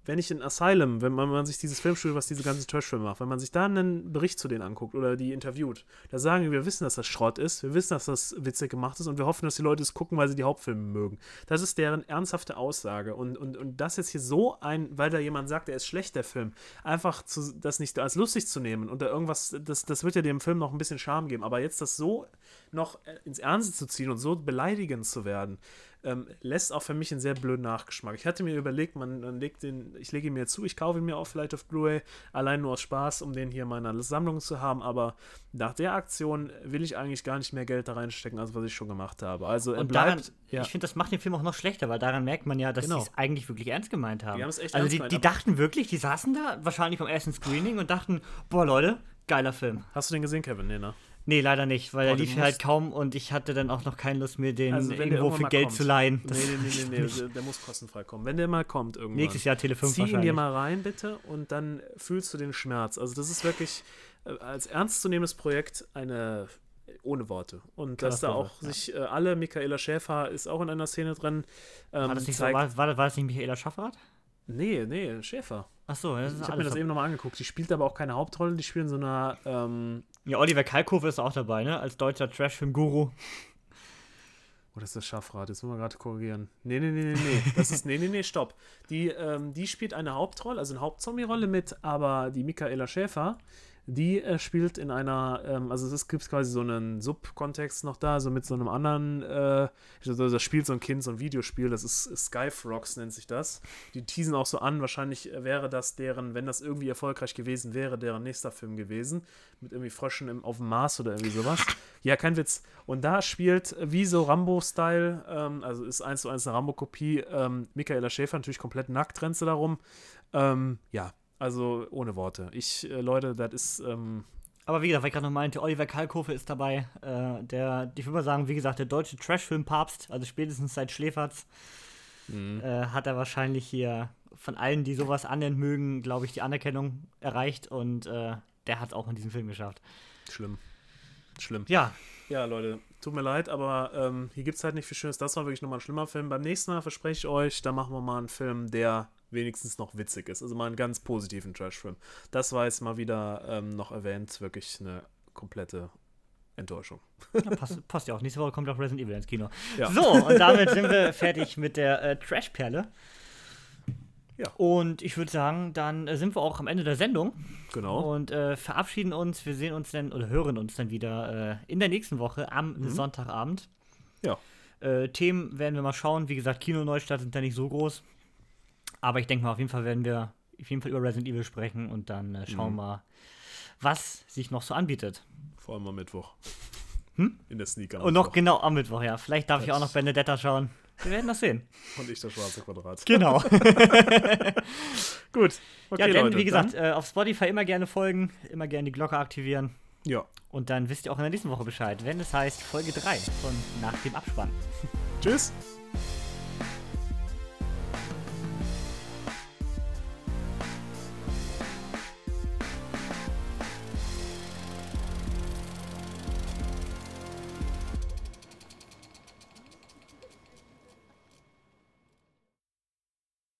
wenn ich in Asylum, wenn man, man sich dieses Filmstudio, was diese ganzen Trashfilme macht, wenn man sich da einen Bericht zu denen anguckt oder die interviewt, da sagen wir, wir wissen, dass das Schrott ist, wir wissen, dass das witzig gemacht ist und wir hoffen, dass die Leute es gucken, weil sie die Hauptfilme mögen. Das ist deren ernsthafte Aussage. Und, und, und das jetzt hier so ein, weil da jemand sagt, der ist schlecht, der Film, einfach zu, das nicht als lustig zu nehmen und da irgendwas, das, das wird ja dem Film noch ein bisschen Charme geben, aber jetzt das so noch ins Ernste zu ziehen und so beleidigend zu werden, ähm, lässt auch für mich einen sehr blöden Nachgeschmack. Ich hatte mir überlegt, man, man legt den, ich lege ihn mir zu, ich kaufe ihn mir auch vielleicht auf Blu-ray, allein nur aus Spaß, um den hier in meiner Sammlung zu haben, aber nach der Aktion will ich eigentlich gar nicht mehr Geld da reinstecken, als was ich schon gemacht habe. Also und bleibt, daran, ja. ich finde, das macht den Film auch noch schlechter, weil daran merkt man ja, dass genau. sie es eigentlich wirklich ernst gemeint haben. Die also die, gemeint, die dachten wirklich, die saßen da wahrscheinlich beim ersten Screening und dachten, boah Leute, geiler Film. Hast du den gesehen, Kevin? Nee, ne? Nee, leider nicht, weil oh, er lief halt kaum und ich hatte dann auch noch keine Lust mir den also, irgendwo für Geld kommt. zu leihen. Das nee, nee, nee, nee, nee, der muss kostenfrei kommen. Wenn der mal kommt irgendwann. Nächstes Jahr Tele 5 Zieh ihn dir mal rein, bitte, und dann fühlst du den Schmerz. Also das ist wirklich äh, als ernstzunehmendes Projekt eine ohne Worte. Und dass da auch ja. sich äh, alle, Michaela Schäfer ist auch in einer Szene drin. Ähm, war, das nicht so, war, war, war das nicht Michaela Schaffrath? Nee, nee, Schäfer. Ach so, ja, ich habe mir das eben nochmal angeguckt. Die spielt aber auch keine Hauptrolle, die spielt in so einer. Ähm ja, Oliver Kalkofe ist auch dabei, ne? Als deutscher Trash-Film-Guru. Oh, das ist das Schaffrad, jetzt müssen wir gerade korrigieren. Nee, nee, nee, nee, nee. Das ist, nee, nee, nee, stopp. Die, ähm, die spielt eine Hauptrolle, also eine Hauptzombie-Rolle mit, aber die Michaela Schäfer, die äh, spielt in einer, ähm, also es gibt quasi so einen Subkontext noch da, so mit so einem anderen, äh, also das spielt so ein Kind, so ein Videospiel, das ist Skyfrogs nennt sich das. Die teasen auch so an, wahrscheinlich wäre das deren, wenn das irgendwie erfolgreich gewesen wäre, deren nächster Film gewesen, mit irgendwie Fröschen im, auf dem Mars oder irgendwie sowas. Ja, kein Witz. Und da spielt, wie so Rambo-Style, ähm, also ist eins zu eins eine Rambo-Kopie, ähm, Michaela Schäfer natürlich komplett nackt, rennt sie darum. Ähm, ja, also ohne Worte. Ich, äh, Leute, das ist. Ähm aber wie gesagt, weil ich gerade noch meinte, Oliver Kalkofe ist dabei. Äh, der, ich würde mal sagen, wie gesagt, der deutsche Trashfilm-Papst, also spätestens seit Schläferz, mhm. äh, hat er wahrscheinlich hier von allen, die sowas annehmen mögen, glaube ich, die Anerkennung erreicht und äh, der hat es auch in diesem Film geschafft. Schlimm. Schlimm. Ja. Ja, Leute, tut mir leid, aber ähm, hier gibt es halt nicht viel Schönes. Das war wirklich nochmal ein schlimmer Film. Beim nächsten Mal verspreche ich euch, da machen wir mal einen Film, der wenigstens noch witzig ist. Also mal einen ganz positiven Trash-Film. Das war jetzt mal wieder ähm, noch erwähnt, wirklich eine komplette Enttäuschung. Ja, passt, passt, ja auch. Nächste Woche kommt auch Resident Evil ins Kino. Ja. So, und damit sind wir fertig mit der äh, Trash-Perle. Ja. Und ich würde sagen, dann äh, sind wir auch am Ende der Sendung. Genau. Und äh, verabschieden uns. Wir sehen uns dann oder hören uns dann wieder äh, in der nächsten Woche am mhm. Sonntagabend. Ja. Äh, Themen werden wir mal schauen. Wie gesagt, Kino-Neustart sind da nicht so groß. Aber ich denke mal, auf jeden Fall werden wir auf jeden Fall über Resident Evil sprechen und dann äh, schauen wir mhm. mal, was sich noch so anbietet. Vor allem am Mittwoch. Hm? In der Sneaker. Und noch genau am Mittwoch, ja. Vielleicht darf das ich auch noch Benedetta schauen. Wir werden das sehen. Und ich das schwarze Quadrat. Genau. Gut. Okay, ja, denn, Leute, wie gesagt, äh, auf Spotify immer gerne folgen, immer gerne die Glocke aktivieren. Ja. Und dann wisst ihr auch in der nächsten Woche Bescheid, wenn es heißt Folge 3 von Nach dem Abspann. Tschüss.